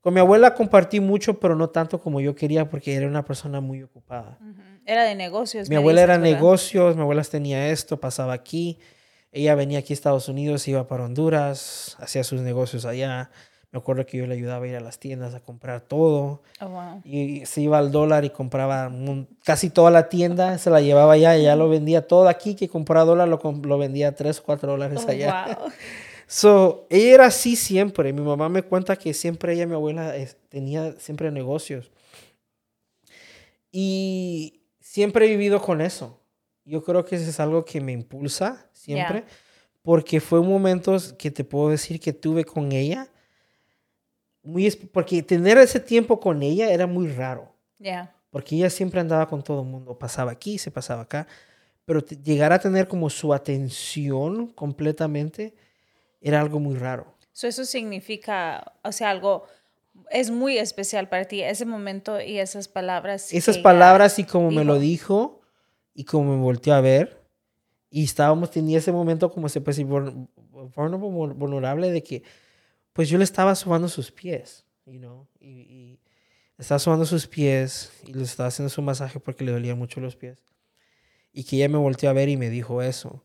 con mi abuela compartí mucho, pero no tanto como yo quería, porque era una persona muy ocupada. Era de negocios. Mi abuela era negocios, mi abuela tenía esto, pasaba aquí. Ella venía aquí a Estados Unidos, iba para Honduras, hacía sus negocios allá. Me acuerdo que yo le ayudaba a ir a las tiendas a comprar todo. Oh, y se iba al dólar y compraba casi toda la tienda, se la llevaba allá y ya lo vendía todo aquí, que compraba dólar, lo, lo vendía a 3, 4 dólares oh, allá. So, ella era así siempre. Mi mamá me cuenta que siempre ella, mi abuela, tenía siempre negocios. Y siempre he vivido con eso. Yo creo que eso es algo que me impulsa siempre. Porque fue un momento que te puedo decir que tuve con ella. Muy, porque tener ese tiempo con ella era muy raro. Porque ella siempre andaba con todo el mundo. Pasaba aquí, se pasaba acá. Pero llegar a tener como su atención completamente era algo muy raro. eso significa, o sea, algo es muy especial para ti, ese momento y esas palabras. Esas palabras y como me lo dijo y como me volteó a ver y estábamos teniendo ese momento como se puede decir vulnerable de que pues yo le estaba sobando sus pies, you know, y, y estaba sobando sus pies y le estaba haciendo su masaje porque le dolían mucho los pies. Y que ella me volteó a ver y me dijo eso.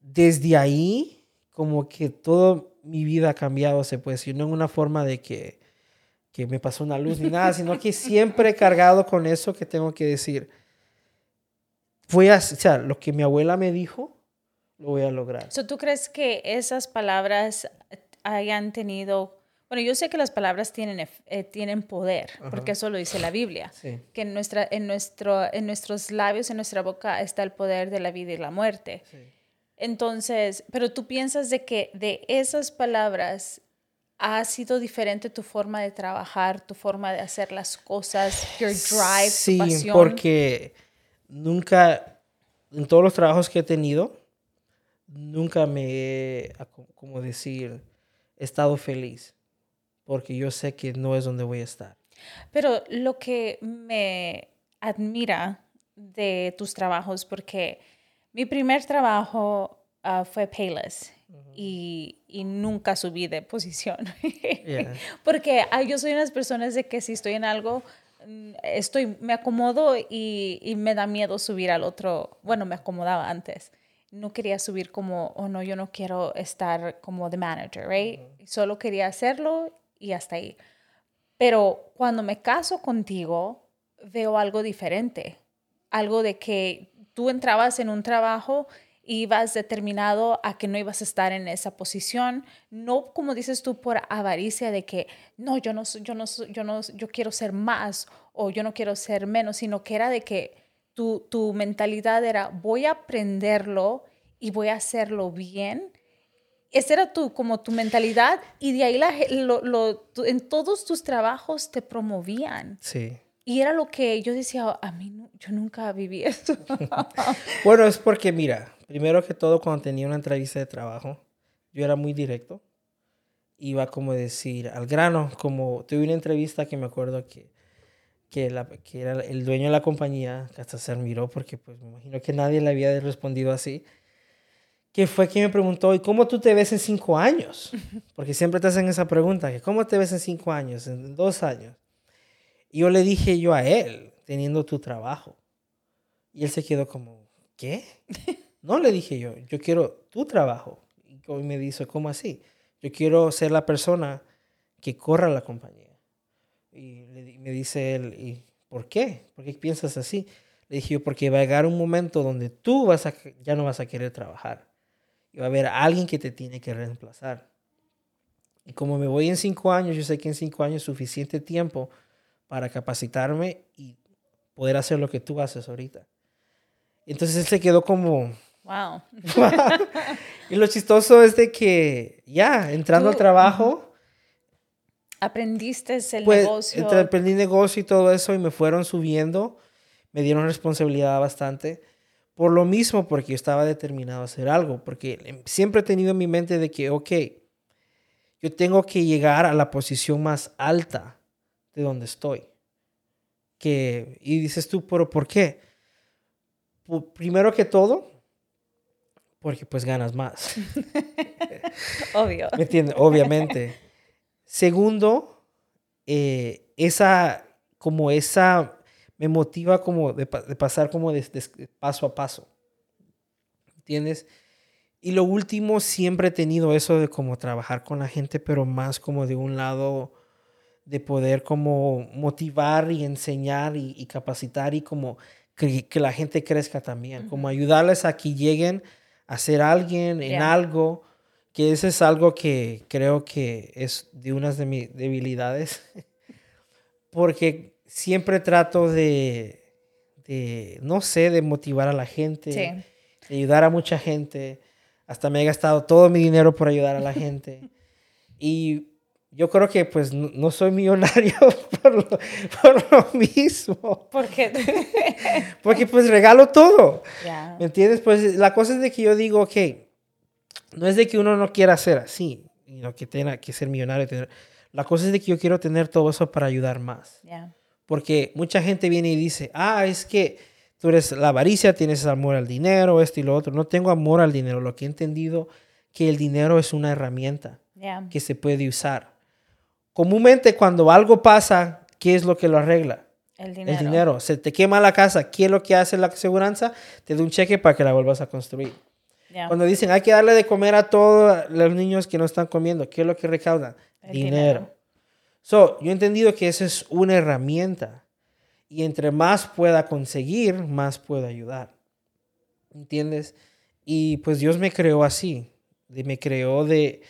Desde ahí como que toda mi vida ha cambiado, se puede decir, no en una forma de que, que me pasó una luz ni nada, sino que siempre he cargado con eso que tengo que decir. Voy a, o sea, lo que mi abuela me dijo, lo voy a lograr. ¿Tú crees que esas palabras hayan tenido... Bueno, yo sé que las palabras tienen, eh, tienen poder, porque eso lo dice la Biblia, que en, nuestra, en, nuestro, en nuestros labios, en nuestra boca está el poder de la vida y la muerte. Sí. Entonces, pero tú piensas de que de esas palabras ha sido diferente tu forma de trabajar, tu forma de hacer las cosas, your drive, sí, tu pasión. porque nunca, en todos los trabajos que he tenido, nunca me he, como decir, estado feliz, porque yo sé que no es donde voy a estar. Pero lo que me admira de tus trabajos, porque mi primer trabajo ah, fue Payless y, y, nunca subí de posición. Porque yo soy una de las personas de que si estoy en algo, mm, estoy, me acomodo y, y, me da miedo subir al otro. Bueno, me acomodaba antes. No quería subir como, oh no, yo no quiero estar como the manager, right? Solo quería hacerlo y hasta ahí. Pero cuando me caso contigo, veo algo diferente. Algo de que tú entrabas en un trabajo ibas determinado a que no ibas a estar en esa posición, no como dices tú por avaricia de que no, yo no yo no yo no yo quiero ser más o yo no quiero ser menos, sino que era de que tu, tu mentalidad era voy a aprenderlo y voy a hacerlo bien. Esa era tu, como tu mentalidad y de ahí la, en todos tus trabajos te promovían. Sí. Y era lo que yo decía, a mí yo nunca viví esto. bueno, es porque, mira, primero que todo, cuando tenía una entrevista de trabajo, yo era muy directo. Iba como decir al grano, como tuve una entrevista que me acuerdo que, que, la, que era el dueño de la compañía, que hasta se admiró porque pues me imagino que nadie le había respondido así, que fue quien me preguntó, ¿y cómo tú te ves en cinco años? Porque siempre te hacen esa pregunta, ¿cómo te ves en cinco años, en dos años? Y yo le dije yo a él, teniendo tu trabajo. Y él se quedó como, ¿qué? No le dije yo, yo quiero tu trabajo. Y me dice, ¿cómo así? Yo quiero ser la persona que corra la compañía. Y me dice él, ¿y por qué? ¿Por qué piensas así? Le dije yo, porque va a llegar un momento donde tú vas a, ya no vas a querer trabajar. Y va a haber alguien que te tiene que reemplazar. Y como me voy en cinco años, yo sé que en cinco años es suficiente tiempo para capacitarme y poder hacer lo que tú haces ahorita. Entonces él se quedó como... Wow. y lo chistoso es de que ya, entrando al trabajo... Aprendiste el pues, negocio. Aprendí negocio y todo eso y me fueron subiendo. Me dieron responsabilidad bastante. Por lo mismo, porque yo estaba determinado a hacer algo. Porque siempre he tenido en mi mente de que, ok, yo tengo que llegar a la posición más alta de donde estoy. Que, y dices tú, pero ¿por qué? primero que todo, porque pues ganas más. Obvio. ¿Me entiendes? Obviamente. Segundo, eh, esa, como esa, me motiva como de, pasar como de, paso a paso. ¿Entiendes? Y lo último, siempre he tenido eso de como trabajar con la gente, pero más como de un lado de poder como motivar y enseñar y, capacitar y como que, la gente crezca también, como ayudarles a que lleguen a ser alguien en algo, que ese es algo que creo que es de unas de mis debilidades, porque siempre trato de, de, no sé, de motivar a la gente, de ayudar a mucha gente. Hasta me he gastado todo mi dinero por ayudar a la gente. y yo creo que pues no, soy millonario por lo, por lo mismo. ¿Por qué? Porque pues regalo todo. ¿Me entiendes? Pues la cosa es de que yo digo, ok, no es de que uno no quiera ser así, sino que tenga que ser millonario. La cosa es de que yo quiero tener todo eso para ayudar más. Porque mucha gente viene y dice, ah, es que tú eres la avaricia, tienes amor al dinero, esto y lo otro. No tengo amor al dinero. Lo que he entendido que el dinero es una herramienta que se puede usar. Comúnmente cuando algo pasa, ¿qué es lo que lo arregla? El dinero. El dinero. Se te quema la casa. ¿Qué es lo que hace la aseguranza? Te da un cheque para que la vuelvas a construir. Cuando dicen hay que darle de comer a todos los niños que no están comiendo, ¿qué es lo que recaudan? dinero. So, yo he entendido que esa es una herramienta y entre más pueda conseguir, más puedo ayudar. ¿Entiendes? Y pues Dios me creó así. me creó de,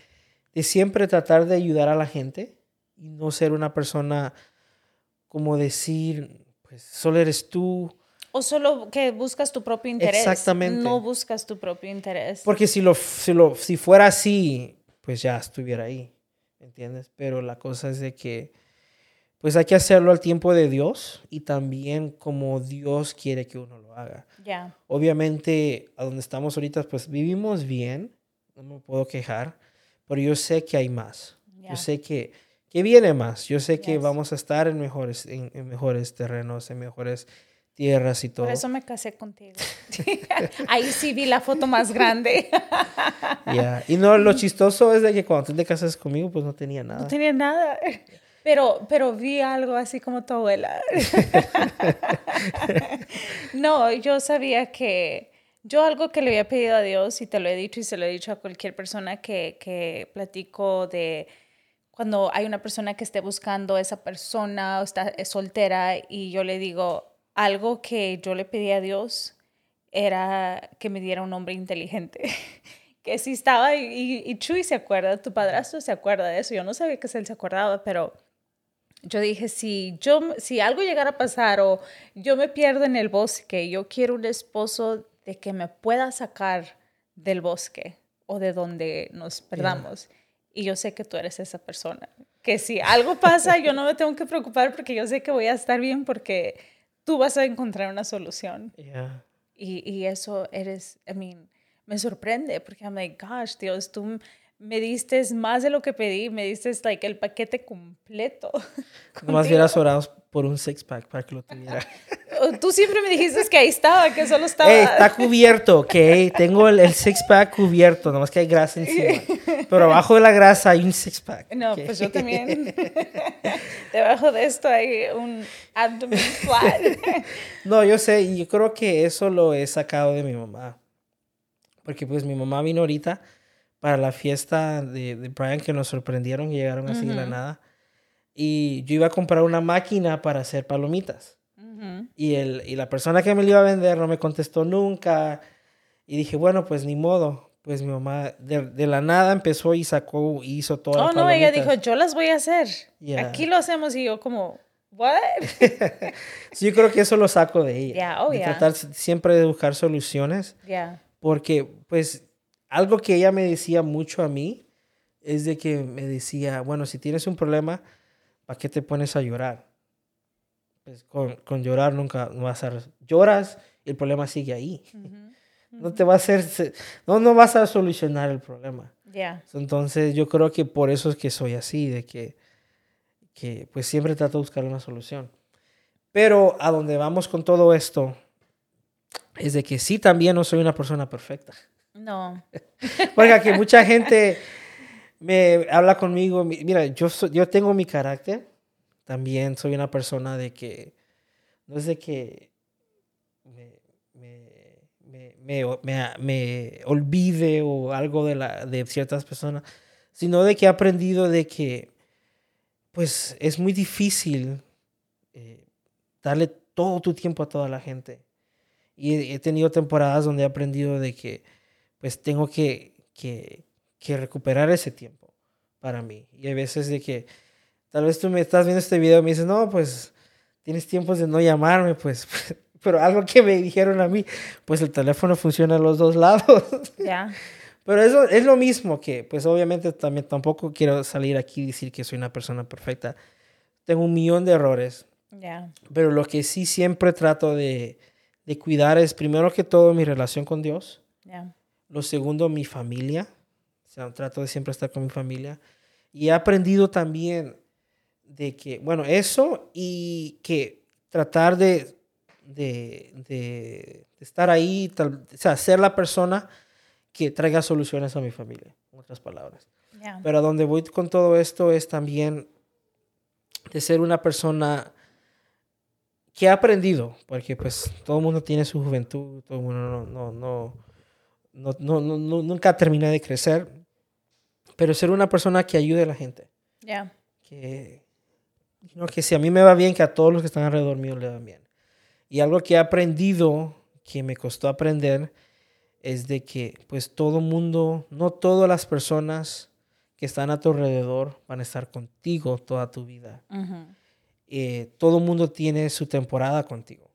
de siempre tratar de ayudar a la gente y no ser una persona como decir, pues solo eres tú. O solo que buscas tu propio interés. Exactamente. No buscas tu propio interés. Porque si, lo, si, lo, si fuera así, pues ya estuviera ahí. ¿Entiendes? Pero la cosa es de que pues hay que hacerlo al tiempo de Dios y también como Dios quiere que uno lo haga. Ya. Obviamente, a donde estamos ahorita, pues vivimos bien, no me puedo quejar, pero yo sé que hay más. Yo sé que, que viene más. Yo sé que vamos a estar en mejores, en, mejores terrenos, en mejores tierras y todo. Por eso me casé contigo. Ahí sí vi la foto más grande. Ya. Y no, lo chistoso es de que cuando tú te casas conmigo, pues no tenía nada. No tenía nada. Pero, pero vi algo así como tu abuela. no, yo sabía que yo algo que le había pedido a Dios y te lo he dicho y se lo he dicho a cualquier persona que, que platico de cuando hay una persona que esté buscando a esa persona o está soltera y yo le digo algo que yo le pedí a Dios era que me diera un hombre inteligente. que sí estaba y, y, Chuy se acuerda, tu padrastro se acuerda de eso. Yo no sabía que él se acordaba, pero yo dije, si, yo, si algo llegara a pasar o yo me pierdo en el bosque, yo quiero un esposo de que me pueda sacar del bosque o de donde nos perdamos. Y yo sé que tú eres esa persona. Que si algo pasa, yo no me tengo que preocupar porque yo sé que voy a estar bien porque tú vas a encontrar una solución. Y, y, eso eres, I mean, me sorprende porque I'm like, gosh, Dios, tú me diste más de lo que pedí, me diste like, el paquete completo. Más hubieras orado por un six pack para que lo tuviera. Tú siempre me dijiste que ahí estaba, que solo estaba. está cubierto, ok. Tengo el, six pack cubierto, nomás que hay grasa encima. Pero abajo de la grasa hay un six pack. No, pues yo también. Debajo de esto hay un abdomen flat. no, yo sé, y yo creo que eso lo he sacado de mi mamá. Porque pues mi mamá vino ahorita para la fiesta de, de Brian que nos sorprendieron y llegaron así de la nada. Y yo iba a comprar una máquina para hacer palomitas. Y, el, y la persona que me lo iba a vender no me contestó nunca. Y dije, bueno, pues ni modo. Pues mi mamá de, de la nada empezó y sacó, hizo todo. Oh, no, ella dijo, yo las voy a hacer. Aquí lo hacemos y yo como, ¿what? sí, yo creo que eso lo saco de ella. Oh, de tratar siempre de buscar soluciones. Yeah. Porque, pues, algo que ella me decía mucho a mí es de que me decía, bueno, si tienes un problema, ¿para qué te pones a llorar? Pues con, con llorar nunca vas a... Lloras y el problema sigue ahí. No te va a hacer... No, no vas a solucionar el problema. Ya. Entonces yo creo que por eso es que soy así, de que, que pues siempre trato de buscar una solución. Pero a donde vamos con todo esto es de que sí también no soy una persona perfecta. No. Porque que mucha gente me habla conmigo. Mira, yo, yo tengo mi carácter. También soy una persona de que. No es de que me, me, me, olvide o algo de, la, de ciertas personas, sino de que he aprendido de que pues es muy difícil eh, darle todo tu tiempo a toda la gente. Y he, tenido temporadas donde he aprendido de que pues tengo que, que, que recuperar ese tiempo para mí. Y hay veces de que tal vez tú me estás viendo este video y me dices, no, pues tienes tiempos de no llamarme, pues, pero algo que me dijeron a mí, pues el teléfono funciona a los dos lados. Ya. Pero eso es lo mismo que, pues obviamente también tampoco quiero salir aquí y decir que soy una persona perfecta. Tengo un millón de errores. Ya. Pero lo que sí siempre trato de, de, cuidar es, primero que todo, mi relación con Dios. Ya. Lo segundo, mi familia. O sea, trato de siempre estar con mi familia. Y he aprendido también de que, bueno, eso y que tratar de, de, de, estar ahí, o sea, ser la persona que traiga soluciones a mi familia, en otras palabras. Pero a donde voy con todo esto es también de ser una persona que ha aprendido, porque pues todo el mundo tiene su juventud, todo el mundo no, no, no, no, no nunca termina de crecer, pero ser una persona que ayude a la gente. Que, que si a mí me va bien, que a todos los que están alrededor mío le va bien. Y algo que he aprendido, que me costó aprender, es de que pues todo mundo, no todas las personas que están a tu alrededor van a estar contigo toda tu vida. Eh, todo mundo tiene su temporada contigo.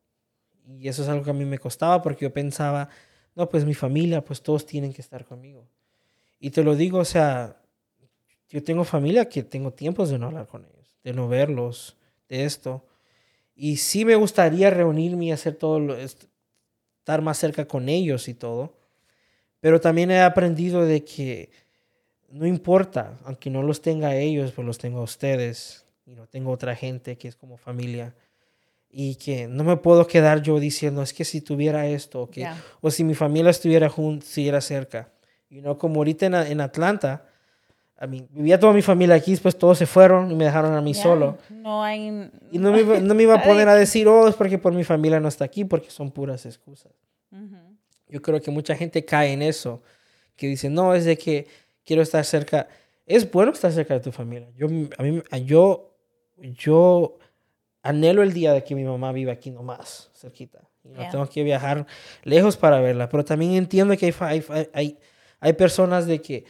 Y eso es algo que a mí me costaba porque yo pensaba, no, pues mi familia, pues todos tienen que estar conmigo. Y te lo digo, o sea, yo tengo familia que tengo tiempos de no hablar con ellos de no verlos, de esto. Y sí me gustaría reunirme y hacer todo, lo, estar más cerca con ellos y todo. Pero también he aprendido de que no importa, aunque no los tenga ellos, pues los tengo a ustedes. Y no tengo otra gente que es como familia. Y que no me puedo quedar yo diciendo, es que si tuviera esto, que, o si mi familia estuviera junto, estuviera cerca. Y no como ahorita en, en Atlanta, a mí, vivía toda mi familia aquí, pues todos se fueron y me dejaron a mí solo. No hay... Y no me, no me, iba a poner a decir, oh, es porque por mi familia no está aquí, porque son puras excusas. Yo creo que mucha gente cae en eso, que dice, no, es de que quiero estar cerca. Es bueno estar cerca de tu familia. Yo, a mí, yo, yo anhelo el día de que mi mamá viva aquí nomás, cerquita. Y no tengo que viajar lejos para verla. Pero también entiendo que hay, hay, hay, hay personas de que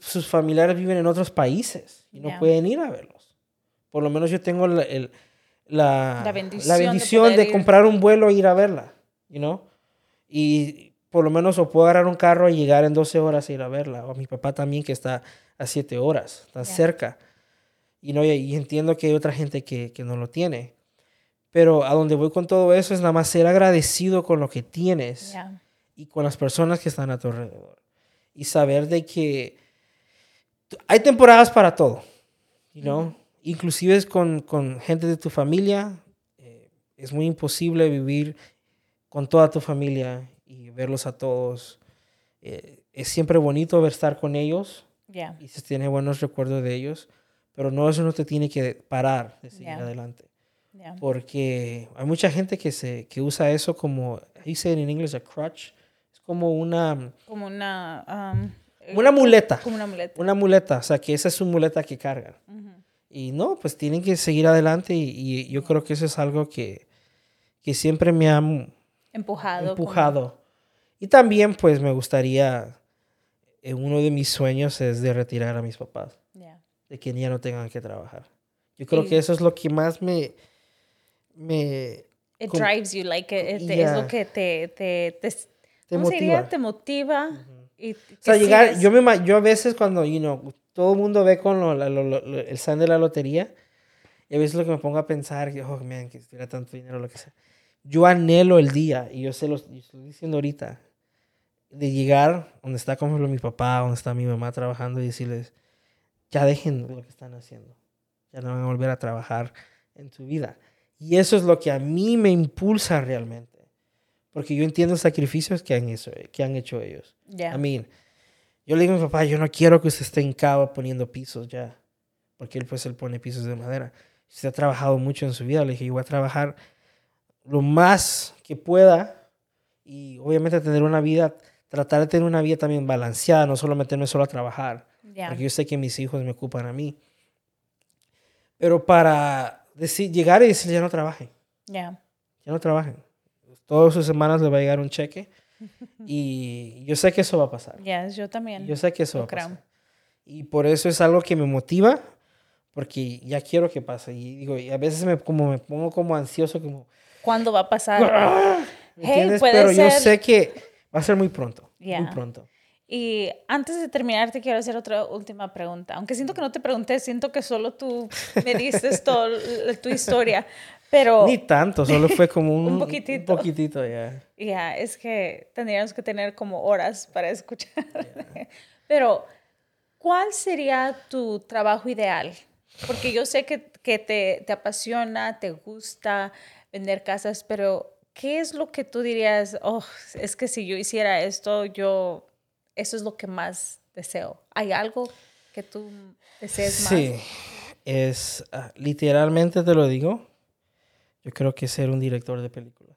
sus, familiares viven en otros países y no pueden ir a verlos. Por lo menos yo tengo la, la, bendición, de, comprar un vuelo e ir a verla, you know? Y por lo menos o puedo agarrar un carro y llegar en 12 horas e ir a verla. O a mi papá también que está a 7 horas, está cerca. Y, no, y entiendo que hay otra gente que, que no lo tiene. Pero a donde voy con todo eso es nada más ser agradecido con lo que tienes y con las personas que están a tu alrededor. Y saber de que hay temporadas para todo, you know? inclusive con, con, gente de tu familia. Eh, es muy imposible vivir con toda tu familia y verlos a todos. Eh, es siempre bonito ver estar con ellos y se tiene buenos recuerdos de ellos, pero no eso no te tiene que parar de seguir adelante. Porque hay mucha gente que, se, que usa eso como, dice en inglés, a crutch. Es como una... Como una... Um, una muleta. Como una muleta. Una muleta, o sea, que esa es su muleta que cargan. Y no, pues tienen que seguir adelante y, yo creo que eso es algo que, que siempre me ha empujado. empujado. Y también pues me gustaría, eh, uno de mis sueños es de retirar a mis papás, de que ya no tengan que trabajar. Yo creo que eso es lo que más me... me It drives you, like, es lo que te, te, te, motiva. Te motiva o sea, llegar, yo, me, yo a veces cuando, you know, todo el mundo ve con el sign de la lotería, y a veces lo que me pongo a pensar, que, oh, man, que tuviera tanto dinero, lo que sea. Yo anhelo el día, y yo se lo estoy diciendo ahorita, de llegar donde está, como mi papá, donde está mi mamá trabajando y decirles, ya dejen lo que están haciendo. Ya no van a volver a trabajar en su vida. Y eso es lo que a mí me impulsa realmente. Porque yo entiendo sacrificios que han hecho, que han hecho ellos. Yeah. I mean, yo le digo a mi papá, yo no quiero que usted esté en cava poniendo pisos ya. Porque él pues él pone pisos de madera. Usted ha trabajado mucho en su vida. Le dije, yo voy a trabajar lo más que pueda y obviamente tener una vida, tratar de tener una vida también balanceada, no solo meterme solo a trabajar, porque yo sé que mis hijos me ocupan a mí. Pero para decir, llegar y decir, ya no trabajen. Ya. Ya no trabajen. Todas sus semanas le va a llegar un cheque. y yo sé que eso va a pasar. Ya, yo también. Yo sé que eso va a pasar. Y por eso es algo que me motiva, porque ya quiero que pase. Y digo, y a veces me, como me pongo como ansioso, como... ¿Cuándo va a pasar? ¡Ah! Pero yo sé que va a ser muy pronto. Muy pronto. Y antes de terminar, te quiero hacer otra última pregunta. Aunque siento que no te pregunté, siento que solo tú me diste toda tu historia. Pero... Ni tanto, solo fue como un, un poquitito. Un poquitito, ya. Ya, es que tendríamos que tener como horas para escuchar. Pero, ¿cuál sería tu trabajo ideal? Porque yo sé que, que te, te apasiona, te gusta vender casas, pero ¿qué es lo que tú dirías, oh, es que si yo hiciera esto, yo, eso es lo que más deseo? ¿Hay algo que tú desees más? Sí, es, ah, literalmente te lo digo, yo creo que ser un director de películas.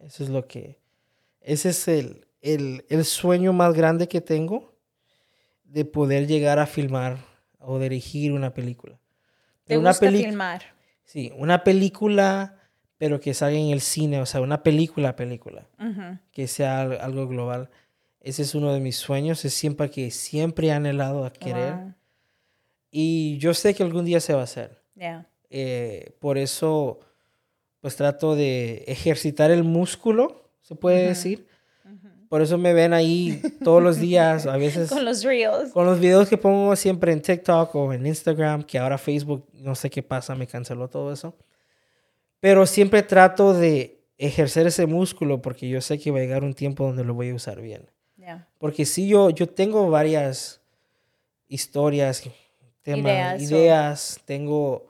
Eso es lo que, ese es el, el, el sueño más grande que tengo de poder llegar a filmar o dirigir una película. ¿Te una gusta filmar? Sí, una película pero que salga en el cine, o sea, una película, película, que sea algo global. Ese es uno de mis sueños, es siempre que siempre he anhelado a querer. Y yo sé que algún día se va a hacer. Eh, por eso, pues trato de ejercitar el músculo, se puede decir. Por eso me ven ahí todos los días, a veces. con los reels. Con los videos que pongo siempre en TikTok o en Instagram, que ahora Facebook, no sé qué pasa, me canceló todo eso. Pero siempre trato de ejercer ese músculo porque yo sé que va a llegar un tiempo donde lo voy a usar bien. Porque si yo, yo tengo varias historias, temas, ideas, tengo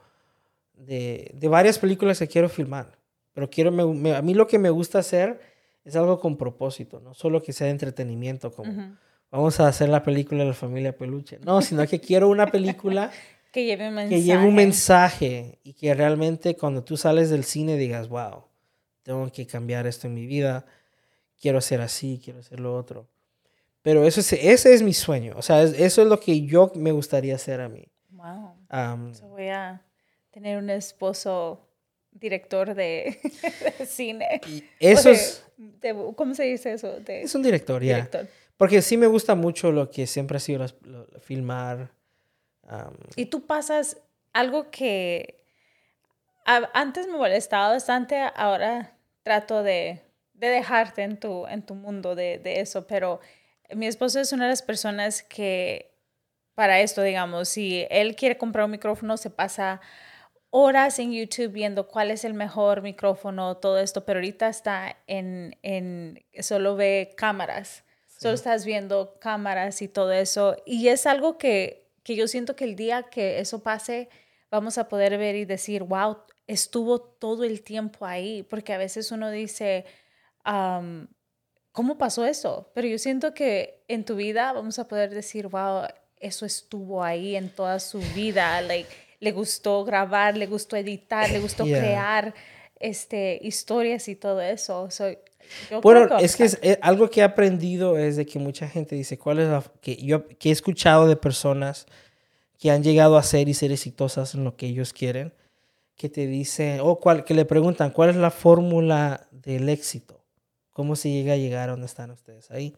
de, de, varias películas que quiero filmar. Pero quiero, a mí lo que me gusta hacer es algo con propósito, no solo que sea de entretenimiento, como vamos a hacer la película de la familia Peluche. No, sino que quiero una película que lleve un mensaje. Que lleve un mensaje y que realmente cuando tú sales del cine digas, wow, tengo que cambiar esto en mi vida, quiero ser así, quiero ser lo otro. Pero eso es, ese es mi sueño, o sea, eso es lo que yo me gustaría hacer a mí. Wow. voy a tener un esposo director de, cine. eso es... ¿Cómo se dice eso? es un director, ya. Porque sí me gusta mucho lo que siempre ha sido filmar y tú pasas algo que antes me molestaba bastante, ahora trato de, de dejarte en tu, en tu mundo de, de, eso, pero mi esposo es una de las personas que para esto, digamos, si él quiere comprar un micrófono, se pasa horas en YouTube viendo cuál es el mejor micrófono, todo esto, pero ahorita está en, en solo ve cámaras, solo estás viendo cámaras y todo eso, y es algo que que yo siento que el día que eso pase, vamos a poder ver y decir, wow, estuvo todo el tiempo ahí, porque a veces uno dice, ¿cómo pasó eso? Pero yo siento que en tu vida vamos a poder decir, wow, eso estuvo ahí en toda su vida, like, le gustó grabar, le gustó editar, le gustó crear este, historias y todo eso. Soy bueno, es que es, eh, algo que he aprendido es de que mucha gente dice, ¿cuál es la que yo que he escuchado de personas que han llegado a ser y ser exitosas en lo que ellos quieren, que te dicen, o cuál, que le preguntan, ¿cuál es la fórmula del éxito? ¿Cómo se llega a llegar a donde están ustedes ahí?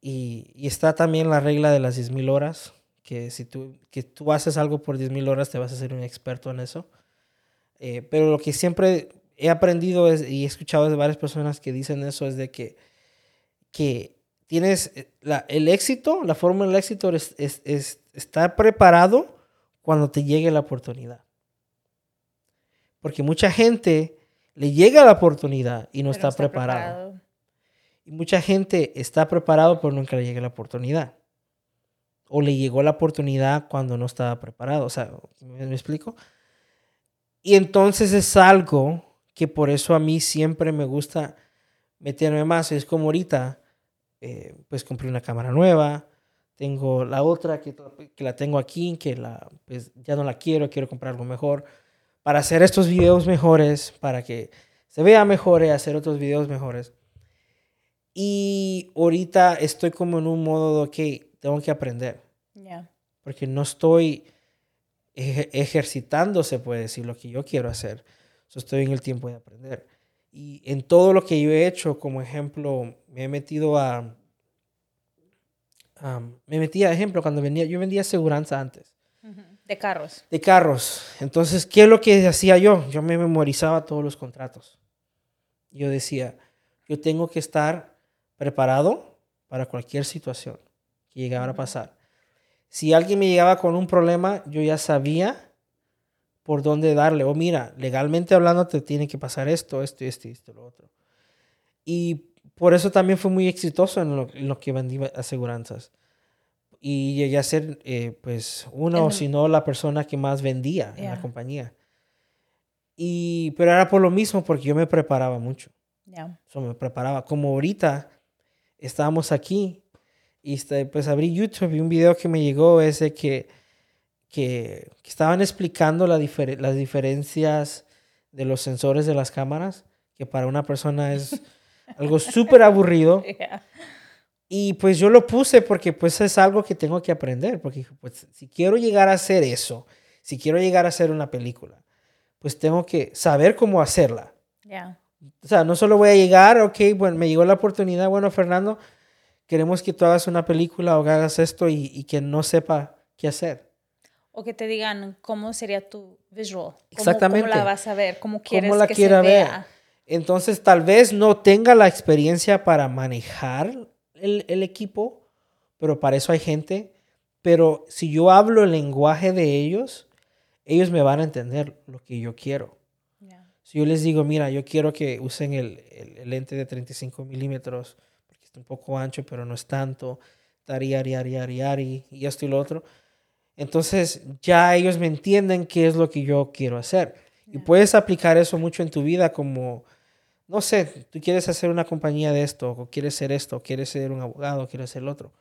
Y, y está también la regla de las 10.000 horas, que si tú, que tú haces algo por 10.000 horas te vas a ser un experto en eso. Eh, pero lo que siempre he aprendido y he escuchado de varias personas que dicen eso es de que, que tienes eh, la, el éxito, la fórmula del éxito es, es, está preparado cuando te llegue la oportunidad. Porque mucha gente le llega la oportunidad y no está, preparado. Y mucha gente está preparado pero nunca le llega la oportunidad. O le llegó la oportunidad cuando no estaba preparado. O sea, ¿me, me explico? Y entonces es algo que por eso a mí siempre me gusta meterme más. Es como ahorita, eh, pues compré una cámara nueva, tengo la otra que, la tengo aquí, que la, pues ya no la quiero, quiero comprar algo mejor, para hacer estos videos mejores, para que se vea mejor, hacer otros videos mejores. Y ahorita estoy como en un modo de, ok, tengo que aprender. Porque no estoy ejercitando, se puede decir, lo que yo quiero hacer. estoy en el tiempo de aprender. Y en todo lo que yo he hecho, como ejemplo, me he metido a... me metí a ejemplo cuando venía, yo vendía aseguranza antes. De carros. De carros. Entonces, ¿qué es lo que hacía yo? Yo me memorizaba todos los contratos. Yo decía, yo tengo que estar preparado para cualquier situación que llegara a pasar. Si alguien me llegaba con un problema, yo ya sabía por dónde darle. O mira, legalmente hablando te tiene que pasar esto, esto, esto, esto, lo otro. Y por eso también fue muy exitoso en lo, que vendí aseguranzas. Y llegué a ser, eh, pues, uno o si no, la persona que más vendía en la compañía. Y, pero era por lo mismo, porque yo me preparaba mucho. Ya. me preparaba. Como ahorita estábamos aquí y este, pues abrí YouTube y un video que me llegó es de que que, estaban explicando la las diferencias de los sensores de las cámaras, que para una persona es algo súper aburrido. Y pues yo lo puse porque pues es algo que tengo que aprender, porque pues si quiero llegar a hacer eso, si quiero llegar a hacer una película, pues tengo que saber cómo hacerla. O sea, no solo voy a llegar, ok, bueno, me llegó la oportunidad, bueno, Fernando, queremos que tú hagas una película o hagas esto y, y que no sepa qué hacer o que te digan cómo sería tu visual. Exactamente. ¿Cómo la vas a ver? ¿Cómo quieres ¿Cómo la que se ver? Entonces, tal vez no tenga la experiencia para manejar el, el, equipo, pero para eso hay gente. Pero si yo hablo el lenguaje de ellos, ellos me van a entender lo que yo quiero. Si yo les digo, mira, yo quiero que usen el, el, lente de 35 milímetros, está un poco ancho, pero no es tanto, tari, ari, ari, ari, ari, y esto y lo otro entonces ya ellos me entienden qué es lo que yo quiero hacer. Y puedes aplicar eso mucho en tu vida como, no sé, tú quieres hacer una compañía de esto, o quieres ser esto, o quieres ser un abogado, o quieres ser el otro.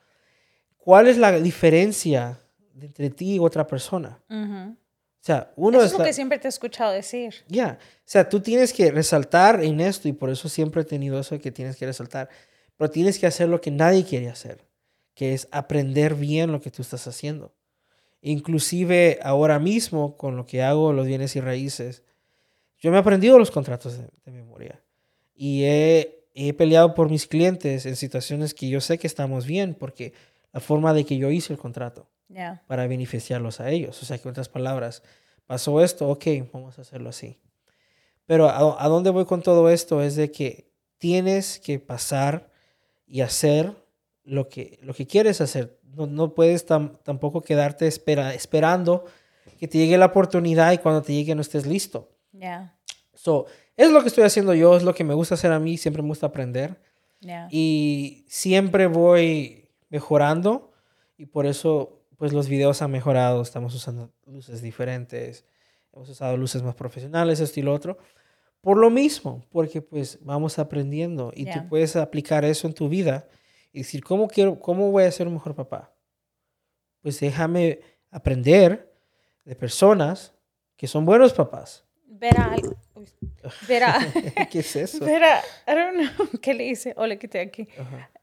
¿Cuál es la diferencia entre ti y otra persona? O sea, uno eso es, lo que siempre te he escuchado decir. Ya, o sea, tú tienes que resaltar en esto y por eso siempre he tenido eso de que tienes que resaltar, pero tienes que hacer lo que nadie quiere hacer, que es aprender bien lo que tú estás haciendo. Inclusive ahora mismo, con lo que hago, los bienes y raíces, yo me he aprendido los contratos de, memoria. Y he, he, peleado por mis clientes en situaciones que yo sé que estamos bien, porque la forma de que yo hice el contrato, para beneficiarlos a ellos. O sea, que en otras palabras, pasó esto, ok, vamos a hacerlo así. Pero a, a dónde voy con todo esto es de que tienes que pasar y hacer lo que, lo que quieres hacer no, puedes tampoco quedarte espera, esperando que te llegue la oportunidad y cuando te llegue no estés listo. Ya. So, es lo que estoy haciendo yo, es lo que me gusta hacer a mí, siempre me gusta aprender. Y siempre voy mejorando y por eso pues los videos han mejorado, estamos usando luces diferentes, hemos usado luces más profesionales, esto y lo otro. Por lo mismo, porque pues vamos aprendiendo y tú puedes aplicar eso en tu vida y decir, ¿cómo, quiero, ¿cómo voy a ser un mejor papá? Pues déjame aprender de personas que son buenos papás. Verá algo. Verá. ¿Qué es eso? Verá, I don't know qué le hice o le quité aquí.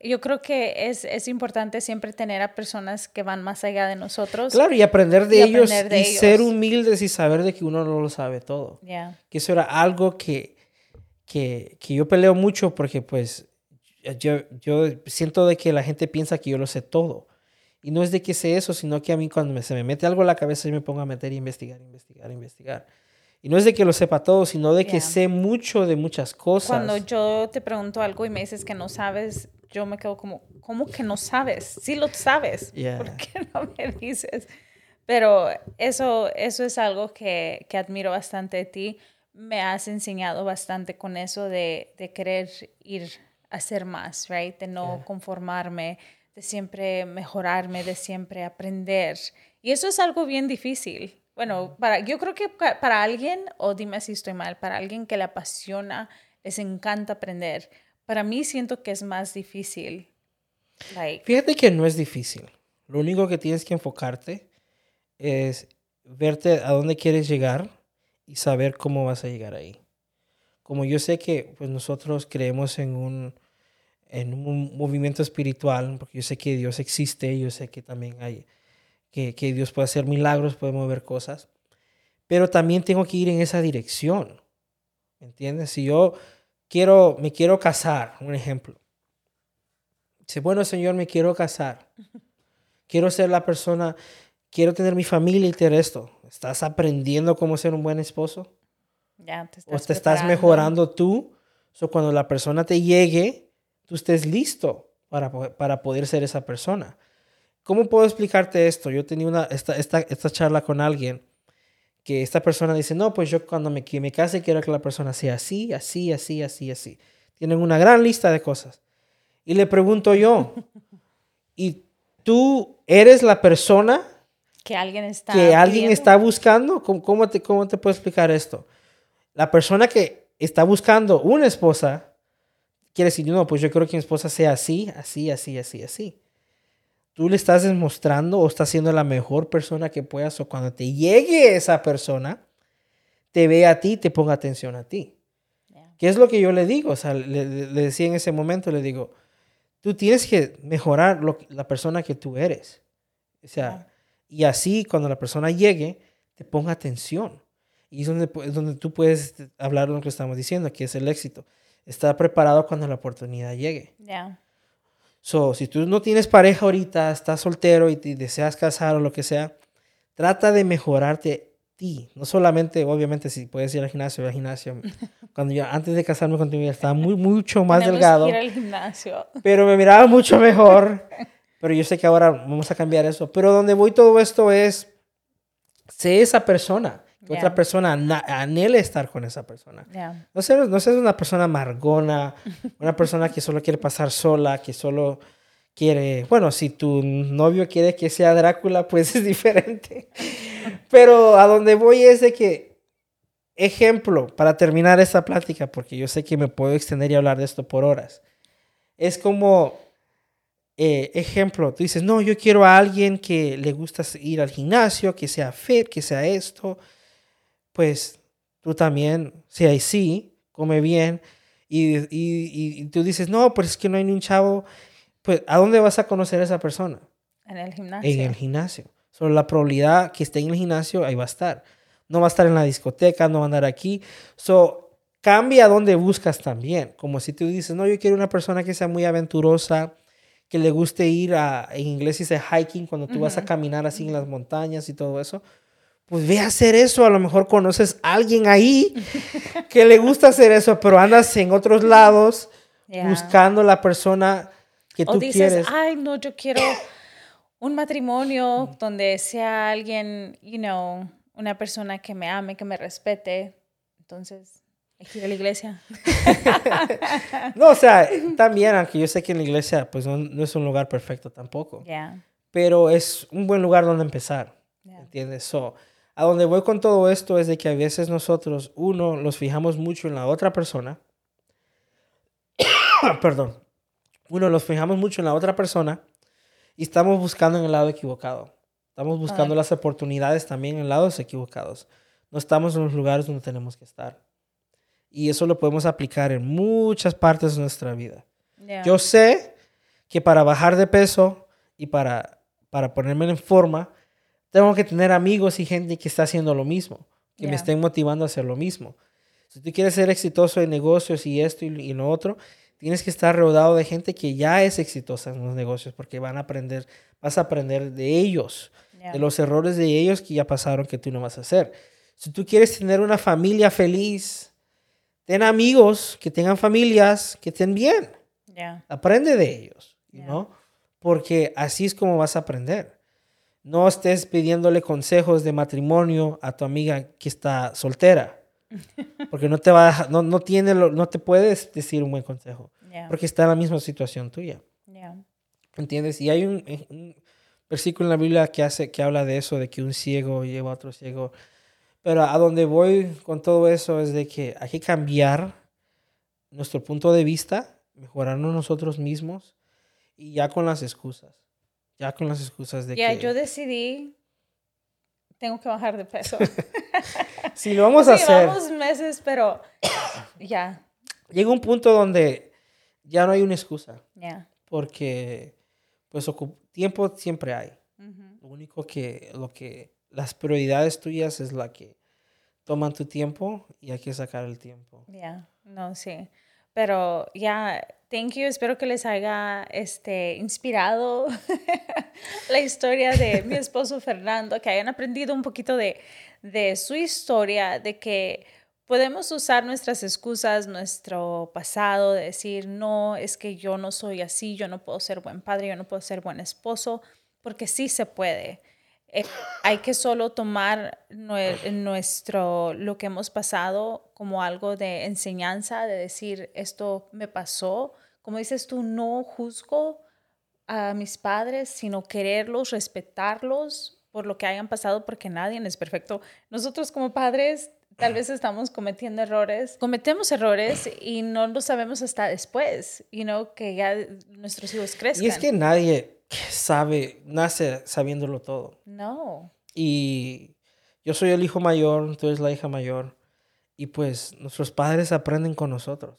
Yo creo que es, es, importante siempre tener a personas que van más allá de nosotros. Claro, y aprender de ellos y ser humildes y saber de que uno no lo sabe todo. Que eso era algo que, que, que yo peleo mucho porque pues yo, yo siento de que la gente piensa que yo lo sé todo. Y no es de que sé eso, sino que a mí cuando se me mete algo en la cabeza yo me pongo a meter y investigar, investigar, investigar. Y no es de que lo sepa todo, sino de que sé mucho de muchas cosas. Cuando yo te pregunto algo y me dices que no sabes, yo me quedo como, ¿cómo que no sabes? Sí lo sabes. ¿Por qué no me dices? Pero eso, eso es algo que, que admiro bastante de ti. Me has enseñado bastante con eso de, de querer ir hacer más, right? De no conformarme, de siempre mejorarme, de siempre aprender. Y eso es algo bien difícil. Bueno, para, yo creo que para alguien, o dime si estoy mal, para alguien que le apasiona, les encanta aprender. Para mí siento que es más difícil. Fíjate que no es difícil. Lo único que tienes que enfocarte es verte a dónde quieres llegar y saber cómo vas a llegar ahí como yo sé que pues, nosotros creemos en un, en un movimiento espiritual, porque yo sé que Dios existe, yo sé que también hay, que, que Dios puede hacer milagros, puede mover cosas, pero también tengo que ir en esa dirección, ¿me entiendes? Si yo quiero, me quiero casar, un ejemplo, dice, bueno, Señor, me quiero casar, quiero ser la persona, quiero tener mi familia y tener esto, ¿estás aprendiendo cómo ser un buen esposo? Ya, te estás o te estás mejorando tú, o cuando la persona te llegue, tú estés listo para, para poder ser esa persona. ¿Cómo puedo explicarte esto? Yo tenía una, esta, esta, esta charla con alguien que esta persona dice, no, pues yo cuando me, me case quiero que la persona sea así, así, así, así, así. Tienen una gran lista de cosas. Y le pregunto yo, ¿y tú eres la persona que alguien está, que alguien está buscando? ¿Cómo, cómo, te, ¿Cómo te puedo explicar esto? La persona que está buscando una esposa quiere decir, no, pues yo quiero que mi esposa sea así, así, así, así, así tú le estás demostrando o estás siendo la mejor persona que puedas o cuando te llegue esa persona, te ve a ti, te ponga atención a ti. ¿Qué es lo que yo le digo? O sea, le, decía en ese momento, le digo, tú tienes que mejorar la persona que tú eres. O sea, y así cuando la persona llegue, te ponga atención. Y es donde, donde tú puedes hablar lo que estamos diciendo, que es el éxito. Estar preparado cuando la oportunidad llegue. Ya. So, si tú no tienes pareja ahorita, estás soltero y te deseas casar o lo que sea, trata de mejorarte ti. No solamente, obviamente, si puedes ir al gimnasio, al gimnasio. Cuando yo, antes de casarme contigo, estaba muy, mucho más delgado. Que ir al gimnasio. Pero me miraba mucho mejor. pero yo sé que ahora vamos a cambiar eso. Pero donde voy todo esto es, sé esa persona otra persona anhele estar con esa persona. No, seas, no seas una persona amargona, una persona que solo quiere pasar sola, que solo quiere, bueno, si tu novio quiere que sea Drácula, pues es diferente. Pero a donde voy es de que, ejemplo, para terminar esta plática, porque yo sé que me puedo extender y hablar de esto por horas, es como, eh, ejemplo, tú dices, no, yo quiero a alguien que le gusta ir al gimnasio, que sea fit, que sea esto, pues tú también, si hay sí, come bien, y, y, y, tú dices, no, pues es que no hay ni un chavo, pues ¿a dónde vas a conocer a esa persona? En el gimnasio. En el gimnasio. Solo la probabilidad que esté en el gimnasio, ahí va a estar. No va a estar en la discoteca, no va a andar aquí. So, cambia dónde buscas también. Como si tú dices, no, yo quiero una persona que sea muy aventurosa, que le guste ir a, en inglés dice hiking, cuando tú vas a caminar así en las montañas y todo eso pues ve a hacer eso. A lo mejor conoces a alguien ahí que le gusta hacer eso, pero andas en otros lados buscando la persona que tú dices, Ay, no, yo quiero un matrimonio donde sea alguien, you know, una persona que me ame, que me respete. Entonces, hay que ir a la iglesia. no, o sea, también, aunque yo sé que en la iglesia, pues no, es un lugar perfecto tampoco. Pero es un buen lugar donde empezar. ¿Entiendes? So, a donde voy con todo esto es de que a veces nosotros, uno, nos fijamos mucho en la otra persona. Perdón. Uno, nos fijamos mucho en la otra persona y estamos buscando en el lado equivocado. Estamos buscando las oportunidades también en lados equivocados. No estamos en los lugares donde tenemos que estar. Y eso lo podemos aplicar en muchas partes de nuestra vida. Yo sé que para bajar de peso y para, para ponerme en forma, tengo que tener amigos y gente que está haciendo lo mismo, que me estén motivando a hacer lo mismo. Si tú quieres ser exitoso en negocios y esto y, lo otro, tienes que estar rodeado de gente que ya es exitosa en los negocios, porque van a aprender, vas a aprender de ellos, de los errores de ellos que ya pasaron que tú no vas a hacer. Si tú quieres tener una familia feliz, ten amigos que tengan familias que estén bien. Aprende de ellos, ¿no? Porque así es como vas a aprender. No estés pidiéndole consejos de matrimonio a tu amiga que está soltera. Porque no te va no, no, tiene no te puedes decir un buen consejo. Porque está en la misma situación tuya. ¿Entiendes? Y hay un, versículo en la Biblia que, hace, que habla de eso, de que un ciego lleva a otro ciego. Pero a donde voy con todo eso es de que hay que cambiar nuestro punto de vista, mejorarnos nosotros mismos y ya con las excusas. Ya con las excusas de ya, yo decidí, tengo que bajar de peso. sí, lo vamos a hacer. Llevamos meses, pero Ya. Llega un punto donde ya no hay una excusa. Porque, pues, tiempo siempre hay. Lo único que, lo que, las prioridades tuyas es la que toman tu tiempo y hay que sacar el tiempo. Ya, no, sí. Pero ya, thank you. Espero que les haya este, inspirado la historia de mi esposo Fernando, que hayan aprendido un poquito de, de su historia, de que podemos usar nuestras excusas, nuestro pasado, de decir, no, es que yo no soy así, yo no puedo ser buen padre, yo no puedo ser buen esposo, porque sí se puede. Eh, hay que solo tomar nuestro, lo que hemos pasado como algo de enseñanza, de decir, esto me pasó. Como dices tú, no juzgo a mis padres, sino quererlos, respetarlos por lo que hayan pasado, porque nadie es perfecto. Nosotros como padres tal vez estamos cometiendo errores, cometemos errores y no lo sabemos hasta después, y no que ya nuestros hijos crezcan. Y es que nadie sabe, nace sabiéndolo todo. No. Y yo soy el hijo mayor, tú eres la hija mayor. Y pues nuestros padres aprenden con nosotros.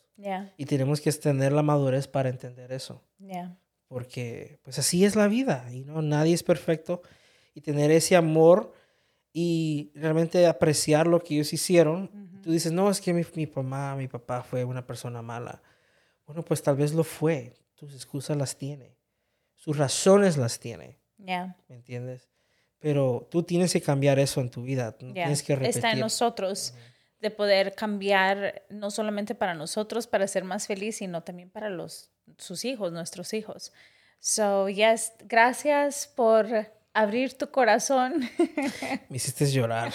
Y tenemos que tener la madurez para entender eso. Porque pues así es la vida. Y no, nadie es perfecto. Y tener ese amor y realmente apreciar lo que ellos hicieron. Tú dices, no, es que mi, mi mamá, mi papá fue una persona mala. Bueno, pues tal vez lo fue. Tus excusas las tiene sus razones las tiene. Ya. ¿Me entiendes? Pero tú tienes que cambiar eso en tu vida. Tienes que repetir. Está en nosotros de poder cambiar, no solamente para nosotros, para ser más feliz, sino también para los, sus hijos, nuestros hijos. So, yes, gracias por abrir tu corazón. Me hiciste llorar.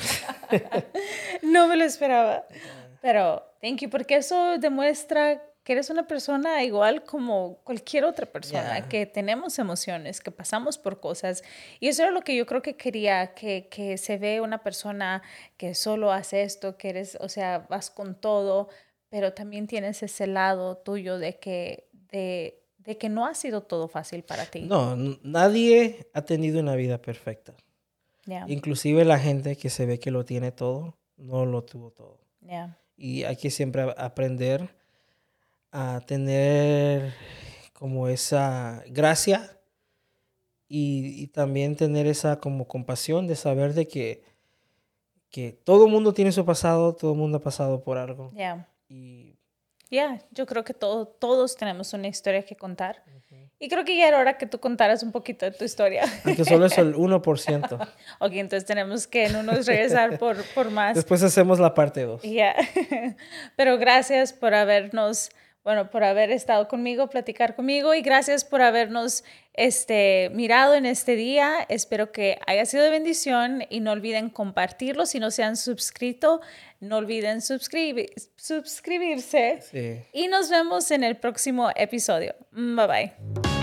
no me lo esperaba. Pero, thank you, porque eso demuestra que eres una persona igual como cualquier otra persona, que tenemos emociones, que pasamos por cosas. Y eso es lo que yo creo que quería, que, que se ve una persona que solo hace esto, que eres, o sea, vas con todo, pero también tienes ese lado tuyo de que, de, de que no ha sido todo fácil para ti. No, nadie ha tenido una vida perfecta. Inclusive la gente que se ve que lo tiene todo, no lo tuvo todo. Y hay que siempre aprender a tener como esa gracia y, también tener esa como compasión de saber de que, que todo mundo tiene su pasado, todo mundo ha pasado por algo. Ya. Ya, yo creo que todo, todos tenemos una historia que contar. Y creo que ya era hora que tú contaras un poquito de tu historia. Aunque solo es el 1%. ok, entonces tenemos que no nos regresar por, por más. Después hacemos la parte 2. Ya. Pero gracias por habernos bueno, por haber estado conmigo, platicar conmigo y gracias por habernos este, mirado en este día. Espero que haya sido de bendición y no olviden compartirlo. Si no se han suscrito, no olviden suscribirse. Y nos vemos en el próximo episodio. Bye bye.